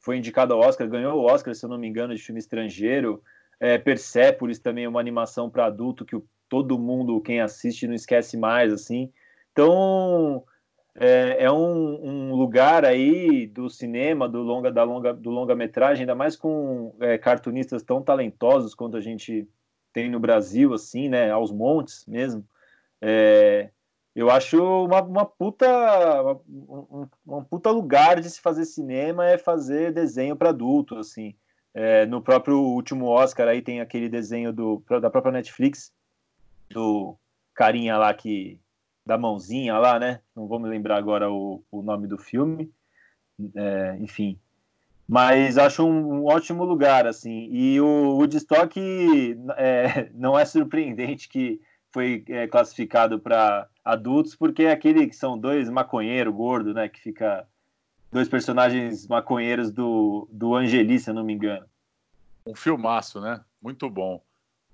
foi indicado ao Oscar, ganhou o Oscar, se eu não me engano, de filme estrangeiro. É, Persepolis também é uma animação para adulto que todo mundo, quem assiste, não esquece mais, assim. Então, é, é um, um, lugar aí do cinema, do longa, da longa, do longa-metragem, ainda mais com é, cartunistas tão talentosos quanto a gente tem no Brasil, assim, né, aos montes mesmo. É, eu acho uma, uma puta um, um, puta lugar de se fazer cinema é fazer desenho para adulto, assim. É, no próprio último Oscar aí tem aquele desenho do, da própria Netflix do carinha lá que da mãozinha lá, né? Não vou me lembrar agora o, o nome do filme. É, enfim. Mas acho um, um, ótimo lugar, assim. E o Woodstock é, não é surpreendente que foi é, classificado para adultos, porque é aquele que são dois maconheiros gordo, né? Que fica. Dois personagens maconheiros do, do Angeli, se eu não me engano. Um filmaço, né? Muito bom.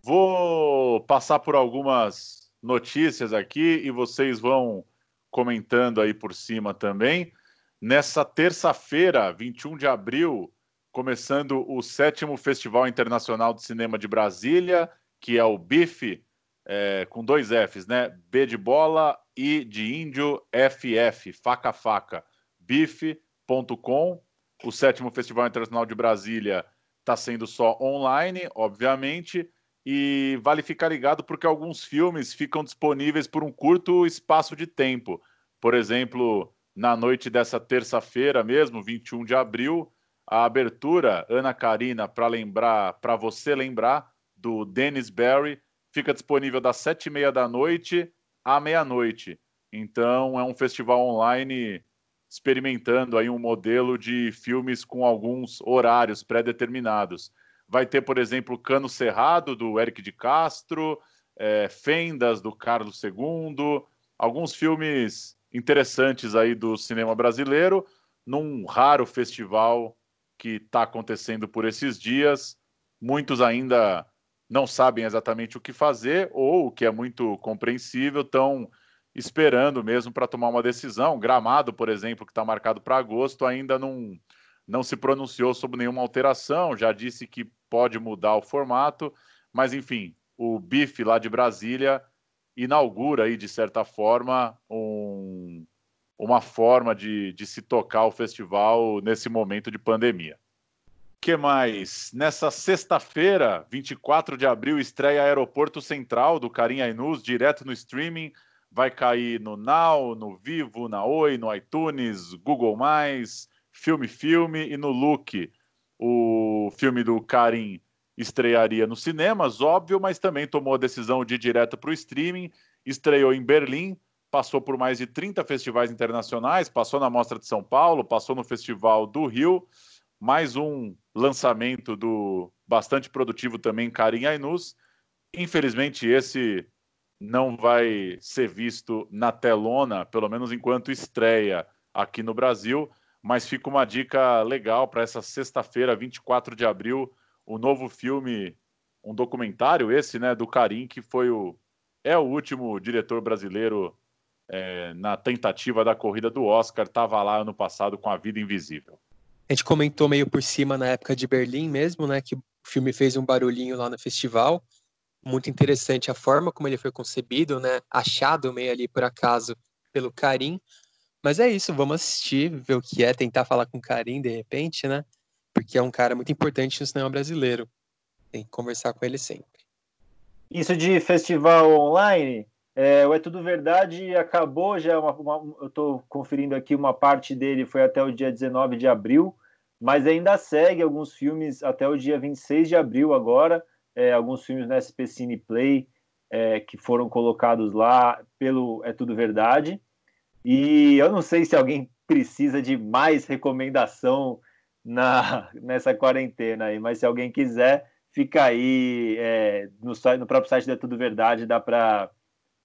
Vou passar por algumas notícias aqui e vocês vão comentando aí por cima também. Nessa terça-feira, 21 de abril, começando o sétimo Festival Internacional de Cinema de Brasília, que é o BIF, é, com dois Fs, né? B de bola e de índio, FF, faca faca. BIF.com. O sétimo Festival Internacional de Brasília está sendo só online, obviamente e vale ficar ligado porque alguns filmes ficam disponíveis por um curto espaço de tempo. Por exemplo, na noite dessa terça-feira mesmo, 21 de abril, a abertura Ana Karina para lembrar, para você lembrar, do Dennis Barry, fica disponível das sete e meia da noite à meia-noite. Então é um festival online experimentando aí um modelo de filmes com alguns horários pré-determinados. Vai ter, por exemplo, Cano Cerrado, do Eric de Castro, é, Fendas, do Carlos II, alguns filmes interessantes aí do cinema brasileiro, num raro festival que está acontecendo por esses dias. Muitos ainda não sabem exatamente o que fazer, ou, o que é muito compreensível, estão esperando mesmo para tomar uma decisão. Gramado, por exemplo, que está marcado para agosto, ainda não, não se pronunciou sobre nenhuma alteração, já disse que pode mudar o formato, mas enfim, o BIF lá de Brasília inaugura aí, de certa forma, um, uma forma de, de se tocar o festival nesse momento de pandemia. que mais? Nessa sexta-feira, 24 de abril, estreia Aeroporto Central do Carinha Inus, direto no streaming. Vai cair no Now, no Vivo, na Oi, no iTunes, Google+, Filme Filme e no Look o filme do Karim estrearia nos cinemas, óbvio, mas também tomou a decisão de ir direto para o streaming. Estreou em Berlim, passou por mais de 30 festivais internacionais, passou na Mostra de São Paulo, passou no Festival do Rio. Mais um lançamento do bastante produtivo também Karim Ainus. Infelizmente, esse não vai ser visto na telona, pelo menos enquanto estreia aqui no Brasil mas fica uma dica legal para essa sexta-feira, 24 de abril, o novo filme, um documentário esse, né, do Karim, que foi o é o último diretor brasileiro é, na tentativa da corrida do Oscar, estava lá ano passado com A Vida Invisível. A gente comentou meio por cima na época de Berlim mesmo, né? Que o filme fez um barulhinho lá no festival. Muito interessante a forma como ele foi concebido, né? Achado meio ali por acaso pelo Karim. Mas é isso, vamos assistir, ver o que é, tentar falar com o Karim de repente, né? Porque é um cara muito importante no cinema brasileiro. Tem que conversar com ele sempre. Isso de festival online, é, o É Tudo Verdade acabou já, uma, uma, eu estou conferindo aqui, uma parte dele foi até o dia 19 de abril, mas ainda segue alguns filmes até o dia 26 de abril agora, é, alguns filmes no SP Cine Play é, que foram colocados lá pelo É Tudo Verdade, e eu não sei se alguém precisa de mais recomendação na, nessa quarentena aí, mas se alguém quiser, fica aí é, no, no próprio site da Tudo Verdade, dá para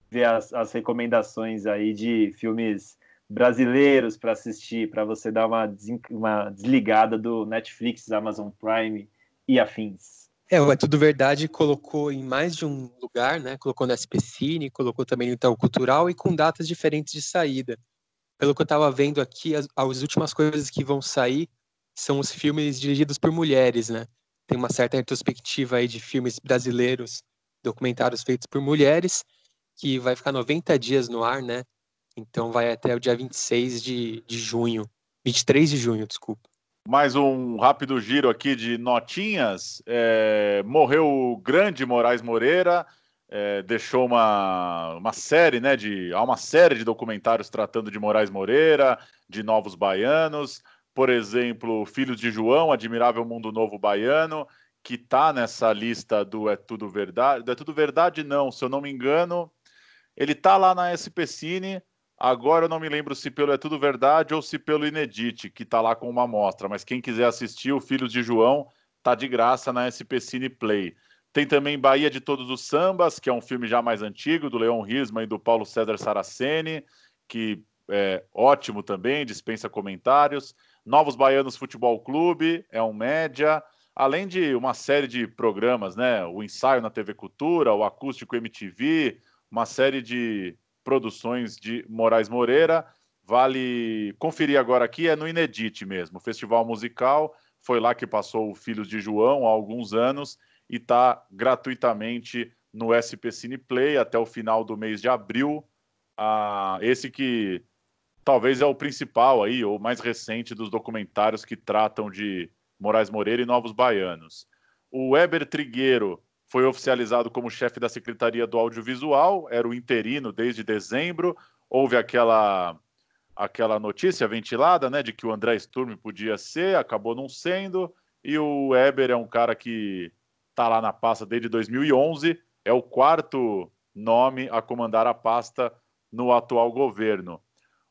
ver as, as recomendações aí de filmes brasileiros para assistir, para você dar uma, uma desligada do Netflix, Amazon Prime e afins. É, o É Tudo Verdade colocou em mais de um lugar, né? Colocou no SPCine, colocou também no Itaú Cultural e com datas diferentes de saída. Pelo que eu estava vendo aqui, as, as últimas coisas que vão sair são os filmes dirigidos por mulheres, né? Tem uma certa retrospectiva aí de filmes brasileiros, documentários feitos por mulheres, que vai ficar 90 dias no ar, né? Então vai até o dia 26 de, de junho. 23 de junho, desculpa. Mais um rápido giro aqui de notinhas. É, morreu o grande Moraes Moreira, é, deixou uma, uma série, né? De, há uma série de documentários tratando de Moraes Moreira, de novos baianos. Por exemplo, Filhos de João, Admirável Mundo Novo Baiano, que está nessa lista do É Tudo Verdade. Do é Tudo Verdade, não, se eu não me engano, ele tá lá na SP Cine. Agora eu não me lembro se pelo É Tudo Verdade ou se pelo Inedite, que tá lá com uma amostra. Mas quem quiser assistir, o Filhos de João tá de graça na SP Cine Play. Tem também Bahia de Todos os Sambas, que é um filme já mais antigo, do Leon Risma e do Paulo César Saraceni, que é ótimo também, dispensa comentários. Novos Baianos Futebol Clube, é um média. Além de uma série de programas, né? O Ensaio na TV Cultura, o Acústico MTV, uma série de produções de Moraes Moreira. Vale conferir agora aqui, é no Inedite mesmo, festival musical. Foi lá que passou o Filhos de João há alguns anos e está gratuitamente no SP Cine Play até o final do mês de abril. Ah, esse que talvez é o principal aí, ou mais recente dos documentários que tratam de Moraes Moreira e Novos Baianos. O Weber Trigueiro foi oficializado como chefe da Secretaria do Audiovisual, era o interino desde dezembro. Houve aquela aquela notícia ventilada, né, de que o André Sturm podia ser, acabou não sendo, e o Weber é um cara que está lá na pasta desde 2011, é o quarto nome a comandar a pasta no atual governo.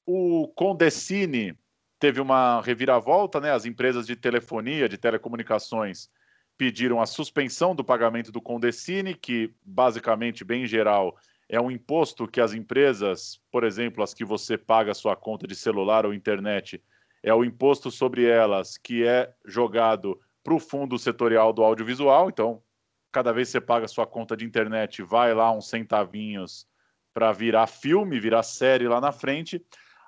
O Condecine teve uma reviravolta, né? As empresas de telefonia, de telecomunicações, pediram a suspensão do pagamento do Condecine, que basicamente, bem geral, é um imposto que as empresas, por exemplo, as que você paga sua conta de celular ou internet, é o imposto sobre elas que é jogado para o fundo setorial do audiovisual. Então, cada vez que você paga sua conta de internet, vai lá uns centavinhos para virar filme, virar série lá na frente.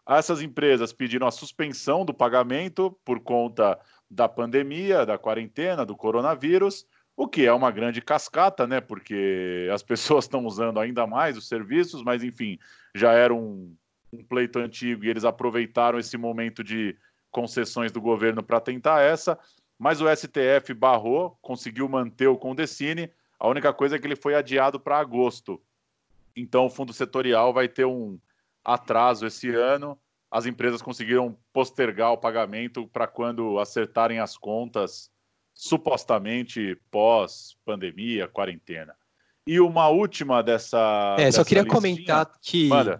Essas empresas pediram a suspensão do pagamento por conta da pandemia, da quarentena, do coronavírus, o que é uma grande cascata, né? Porque as pessoas estão usando ainda mais os serviços, mas enfim, já era um, um pleito antigo e eles aproveitaram esse momento de concessões do governo para tentar essa. Mas o STF barrou, conseguiu manter o Condecine. A única coisa é que ele foi adiado para agosto. Então o fundo setorial vai ter um atraso esse ano as empresas conseguiram postergar o pagamento para quando acertarem as contas, supostamente pós-pandemia, quarentena. E uma última dessa. É, dessa só queria listinha. comentar que. Manda.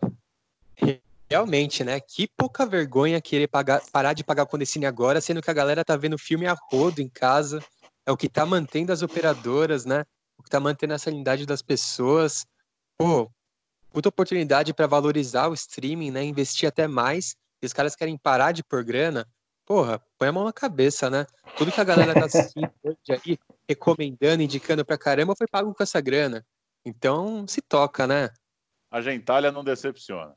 Realmente, né? Que pouca vergonha querer pagar, parar de pagar o Condecine agora, sendo que a galera tá vendo filme a rodo em casa. É o que tá mantendo as operadoras, né? O que tá mantendo a sanidade das pessoas. Pô, puta oportunidade para valorizar o streaming, né? Investir até mais. E os caras querem parar de pôr grana. Porra, põe a mão na cabeça, né? Tudo que a galera tá assistindo hoje aí, recomendando, indicando pra caramba, foi pago com essa grana. Então, se toca, né? A gentalha não decepciona.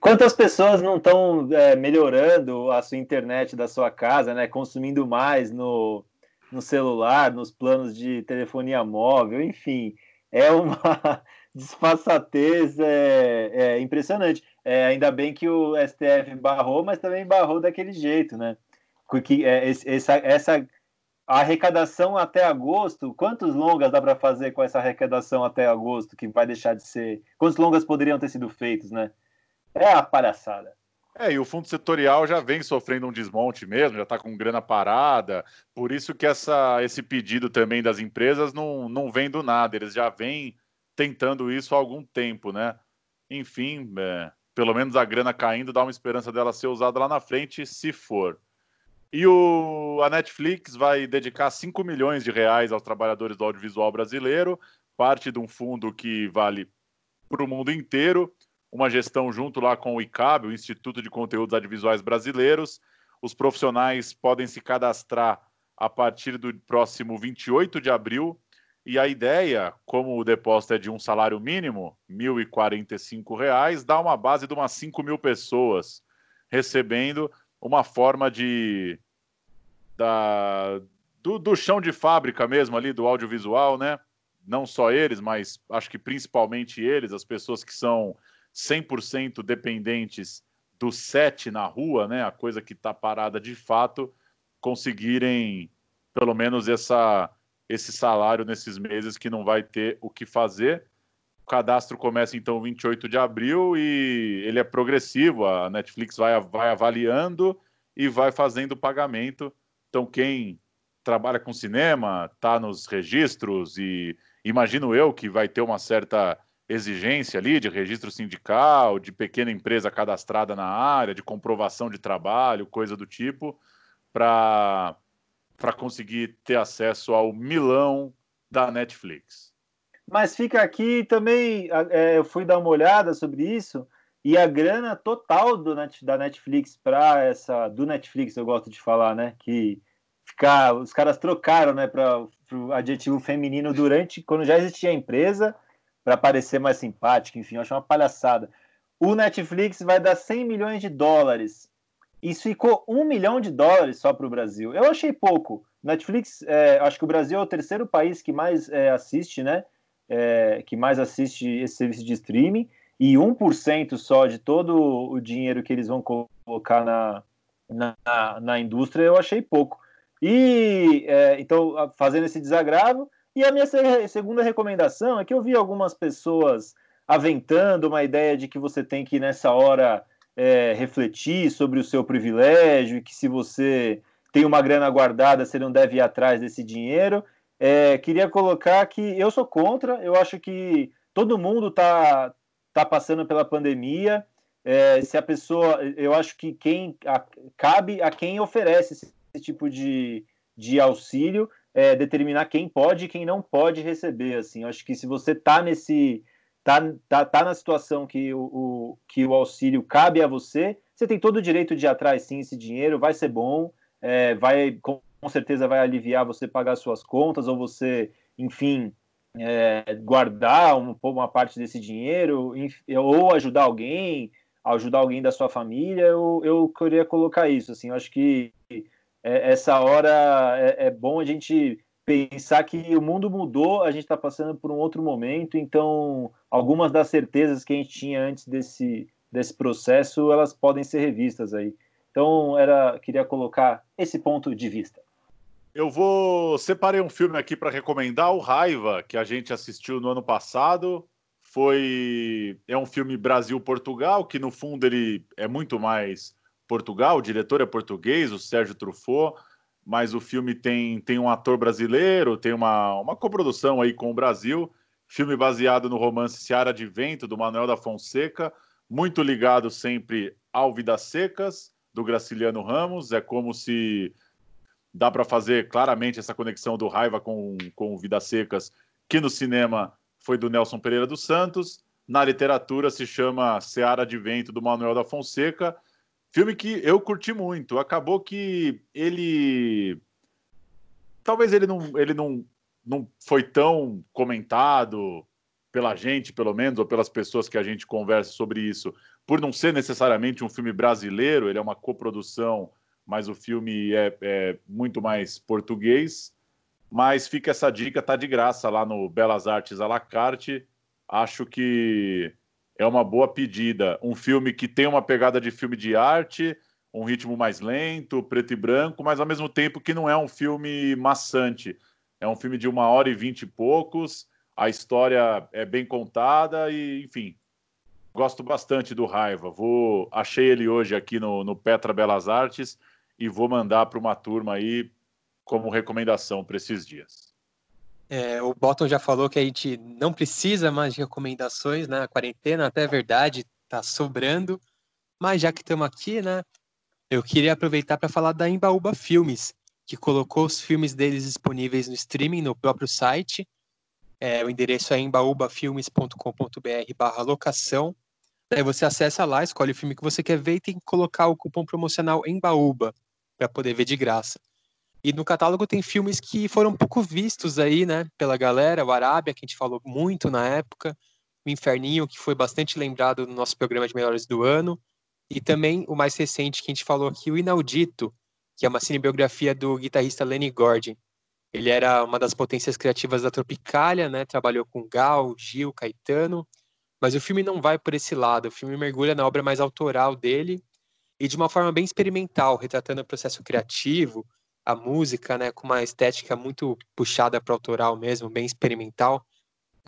Quantas pessoas não estão é, melhorando a sua internet da sua casa, né? Consumindo mais no, no celular, nos planos de telefonia móvel, enfim, é uma disfarçatez é, é impressionante. É, ainda bem que o STF barrou, mas também barrou daquele jeito, né? Porque é, essa, essa arrecadação até agosto, quantos longas dá para fazer com essa arrecadação até agosto que vai deixar de ser? Quantos longas poderiam ter sido feitos, né? É a palhaçada. É, e o fundo setorial já vem sofrendo um desmonte mesmo, já está com grana parada, por isso que essa, esse pedido também das empresas não, não vem do nada, eles já vêm tentando isso há algum tempo, né? Enfim, é, pelo menos a grana caindo dá uma esperança dela ser usada lá na frente, se for. E o, a Netflix vai dedicar 5 milhões de reais aos trabalhadores do audiovisual brasileiro, parte de um fundo que vale para o mundo inteiro uma gestão junto lá com o ICAB, o Instituto de Conteúdos Audiovisuais Brasileiros. Os profissionais podem se cadastrar a partir do próximo 28 de abril. E a ideia, como o depósito é de um salário mínimo, R$ 1.045, dá uma base de umas 5 mil pessoas recebendo uma forma de. Da, do, do chão de fábrica mesmo ali, do audiovisual, né? Não só eles, mas acho que principalmente eles, as pessoas que são 100% dependentes do set na rua, né, a coisa que está parada de fato, conseguirem pelo menos essa, esse salário nesses meses que não vai ter o que fazer. O cadastro começa então 28 de abril e ele é progressivo, a Netflix vai, vai avaliando e vai fazendo o pagamento. Então, quem trabalha com cinema, está nos registros e imagino eu que vai ter uma certa exigência ali de registro sindical, de pequena empresa cadastrada na área, de comprovação de trabalho, coisa do tipo, para conseguir ter acesso ao milão da Netflix. Mas fica aqui também, é, eu fui dar uma olhada sobre isso, e a grana total do da Netflix para essa. Do Netflix, eu gosto de falar, né? Que ficar, os caras trocaram né, para o adjetivo feminino durante, quando já existia a empresa para parecer mais simpático, enfim, eu acho uma palhaçada. O Netflix vai dar 100 milhões de dólares. Isso ficou 1 milhão de dólares só para o Brasil. Eu achei pouco. Netflix, é, acho que o Brasil é o terceiro país que mais é, assiste, né? É, que mais assiste esse serviço de streaming. E 1% só de todo o dinheiro que eles vão colocar na, na, na indústria, eu achei pouco. E é, então, fazendo esse desagravo, e a minha segunda recomendação é que eu vi algumas pessoas aventando uma ideia de que você tem que, nessa hora, é, refletir sobre o seu privilégio e que se você tem uma grana guardada, você não deve ir atrás desse dinheiro. É, queria colocar que eu sou contra, eu acho que todo mundo está tá passando pela pandemia. É, se a pessoa, eu acho que quem a, cabe a quem oferece esse, esse tipo de, de auxílio é, determinar quem pode e quem não pode receber. Assim, eu acho que se você está nesse tá, tá, tá na situação que o, o, que o auxílio cabe a você, você tem todo o direito de ir atrás sim esse dinheiro, vai ser bom, é, vai com, certeza vai aliviar você pagar suas contas ou você, enfim, é, guardar uma, uma parte desse dinheiro ou ajudar alguém, ajudar alguém da sua família, eu, eu queria colocar isso. Assim, eu acho que é, essa hora é, é, bom a gente pensar que o mundo mudou, a gente está passando por um outro momento, então algumas das certezas que a gente tinha antes desse, desse processo, elas podem ser revistas aí. Então, era, queria colocar esse ponto de vista. Eu vou separei um filme aqui para recomendar, o Raiva, que a gente assistiu no ano passado. Foi é um filme Brasil-Portugal, que no fundo ele é muito mais Portugal, o diretor é português, o Sérgio Truffaut, mas o filme tem, tem um ator brasileiro, tem uma, uma coprodução aí com o Brasil, filme baseado no romance Seara de Vento, do Manuel da Fonseca, muito ligado sempre ao Vidas Secas, do Graciliano Ramos, é como se dá para fazer claramente essa conexão do Raiva com, com Vidas Secas, que no cinema foi do Nelson Pereira dos Santos, na literatura se chama Seara de Vento, do Manuel da Fonseca, Filme que eu curti muito. Acabou que ele. Talvez ele não, ele não, não foi tão comentado pela gente, pelo menos, ou pelas pessoas que a gente conversa sobre isso, por não ser necessariamente um filme brasileiro, ele é uma coprodução, mas o filme é, é muito mais português. Mas fica essa dica, tá de graça lá no Belas Artes à la carte. Acho que é uma boa pedida. Um filme que tem uma pegada de filme de arte, um ritmo mais lento, preto e branco, mas ao mesmo tempo que não é um filme maçante. É um filme de uma hora e vinte e poucos. A história é bem contada e, enfim, gosto bastante do Raiva. Vou achei ele hoje aqui no, no Petra Belas Artes e vou mandar para uma turma aí como recomendação para esses dias. É, o Bottom já falou que a gente não precisa mais de recomendações, né? A quarentena até é verdade, tá sobrando. Mas já que estamos aqui, né? Eu queria aproveitar para falar da Embaúba Filmes, que colocou os filmes deles disponíveis no streaming no próprio site. É, o endereço é embaúbafilmes.com.br barra locação. Aí você acessa lá, escolhe o filme que você quer ver e tem que colocar o cupom promocional Embaúba para poder ver de graça. E no catálogo tem filmes que foram pouco vistos aí, né, pela galera. O Arábia, que a gente falou muito na época. O Inferninho, que foi bastante lembrado no nosso programa de melhores do ano. E também o mais recente que a gente falou aqui, o Inaudito, que é uma cinebiografia do guitarrista Lenny Gordon. Ele era uma das potências criativas da Tropicália, né? Trabalhou com Gal, Gil, Caetano. Mas o filme não vai por esse lado. O filme mergulha na obra mais autoral dele e de uma forma bem experimental, retratando o processo criativo, a música, né, com uma estética muito puxada para autoral mesmo, bem experimental.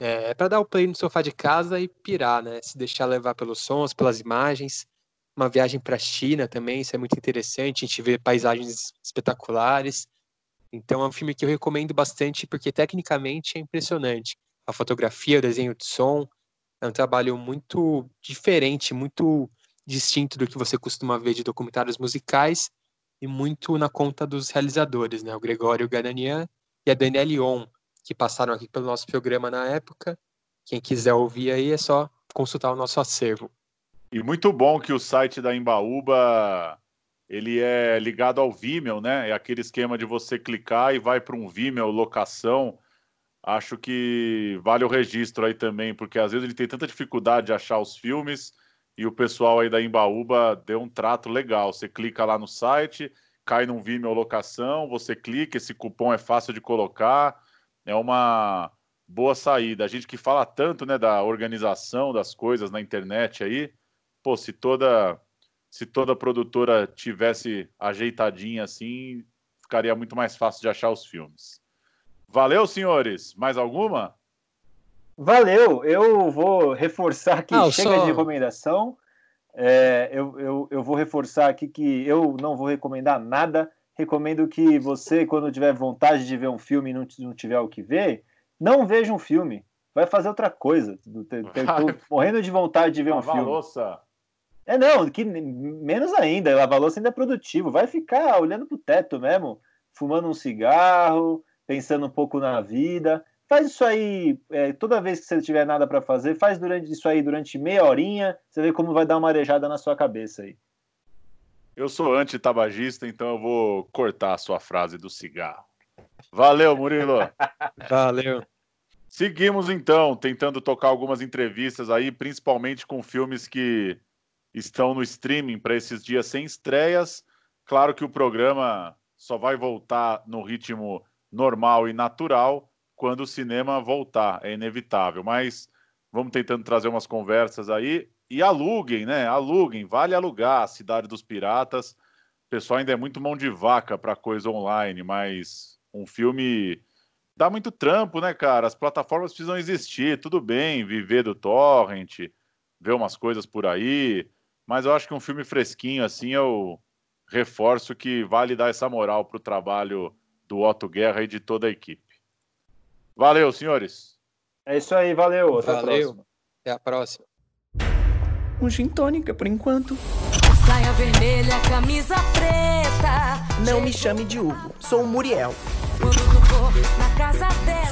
É, é para dar o play no sofá de casa e pirar, né, se deixar levar pelos sons, pelas imagens. Uma viagem para a China também, isso é muito interessante, a gente vê paisagens espetaculares. Então é um filme que eu recomendo bastante porque tecnicamente é impressionante. A fotografia, o desenho de som, é um trabalho muito diferente, muito distinto do que você costuma ver de documentários musicais e muito na conta dos realizadores, né? O Gregório Gananian e a Danielle On, que passaram aqui pelo nosso programa na época. Quem quiser ouvir aí é só consultar o nosso acervo. E muito bom que o site da Embaúba ele é ligado ao Vimeo, né? É aquele esquema de você clicar e vai para um Vimeo locação. Acho que vale o registro aí também, porque às vezes ele tem tanta dificuldade de achar os filmes e o pessoal aí da Embaúba deu um trato legal. Você clica lá no site, cai num Vimeo locação, você clica, esse cupom é fácil de colocar, é uma boa saída. A gente que fala tanto, né, da organização das coisas na internet aí, pô, se toda se toda produtora tivesse ajeitadinha assim, ficaria muito mais fácil de achar os filmes. Valeu, senhores. Mais alguma? Valeu, eu vou reforçar aqui, ah, chega só... de recomendação. É, eu, eu, eu vou reforçar aqui que eu não vou recomendar nada. Recomendo que você, quando tiver vontade de ver um filme e não, não tiver o que ver, não veja um filme. Vai fazer outra coisa. Estou morrendo de vontade de ver um filme. Louça. É, não, que menos ainda. Lavar louça ainda é produtivo. Vai ficar olhando pro teto mesmo, fumando um cigarro, pensando um pouco na vida. Faz isso aí é, toda vez que você tiver nada para fazer, faz durante isso aí durante meia horinha, você vê como vai dar uma arejada na sua cabeça aí. Eu sou anti-tabagista, então eu vou cortar a sua frase do cigarro. Valeu, Murilo. Valeu. Seguimos então, tentando tocar algumas entrevistas aí, principalmente com filmes que estão no streaming para esses dias sem estreias. Claro que o programa só vai voltar no ritmo normal e natural quando o cinema voltar, é inevitável. Mas vamos tentando trazer umas conversas aí. E aluguem, né? Aluguem, vale alugar a Cidade dos Piratas. O pessoal ainda é muito mão de vaca para coisa online, mas um filme dá muito trampo, né, cara? As plataformas precisam existir, tudo bem, viver do torrent, ver umas coisas por aí, mas eu acho que um filme fresquinho assim eu reforço que vale dar essa moral para o trabalho do Otto Guerra e de toda a equipe. Valeu, senhores. É isso aí, valeu. Até valeu. a próxima. Até a próxima. Um gin tônica, por enquanto. Saia vermelha, camisa preta. Não me chame de Hugo, sou o Muriel.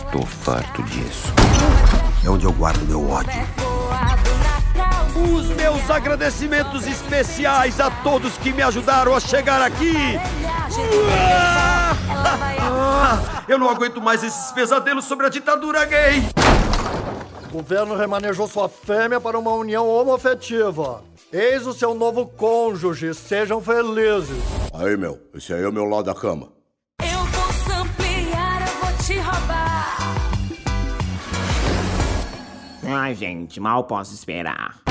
Estou farto disso. É onde eu guardo meu ódio. Os meus agradecimentos especiais a todos que me ajudaram a chegar aqui. Ah, eu não aguento mais esses pesadelos sobre a ditadura gay. O governo remanejou sua fêmea para uma união homoafetiva. Eis o seu novo cônjuge, sejam felizes. Aí, meu, esse aí é o meu lado da cama. Eu vou samplear, eu vou te roubar. Ai, gente, mal posso esperar.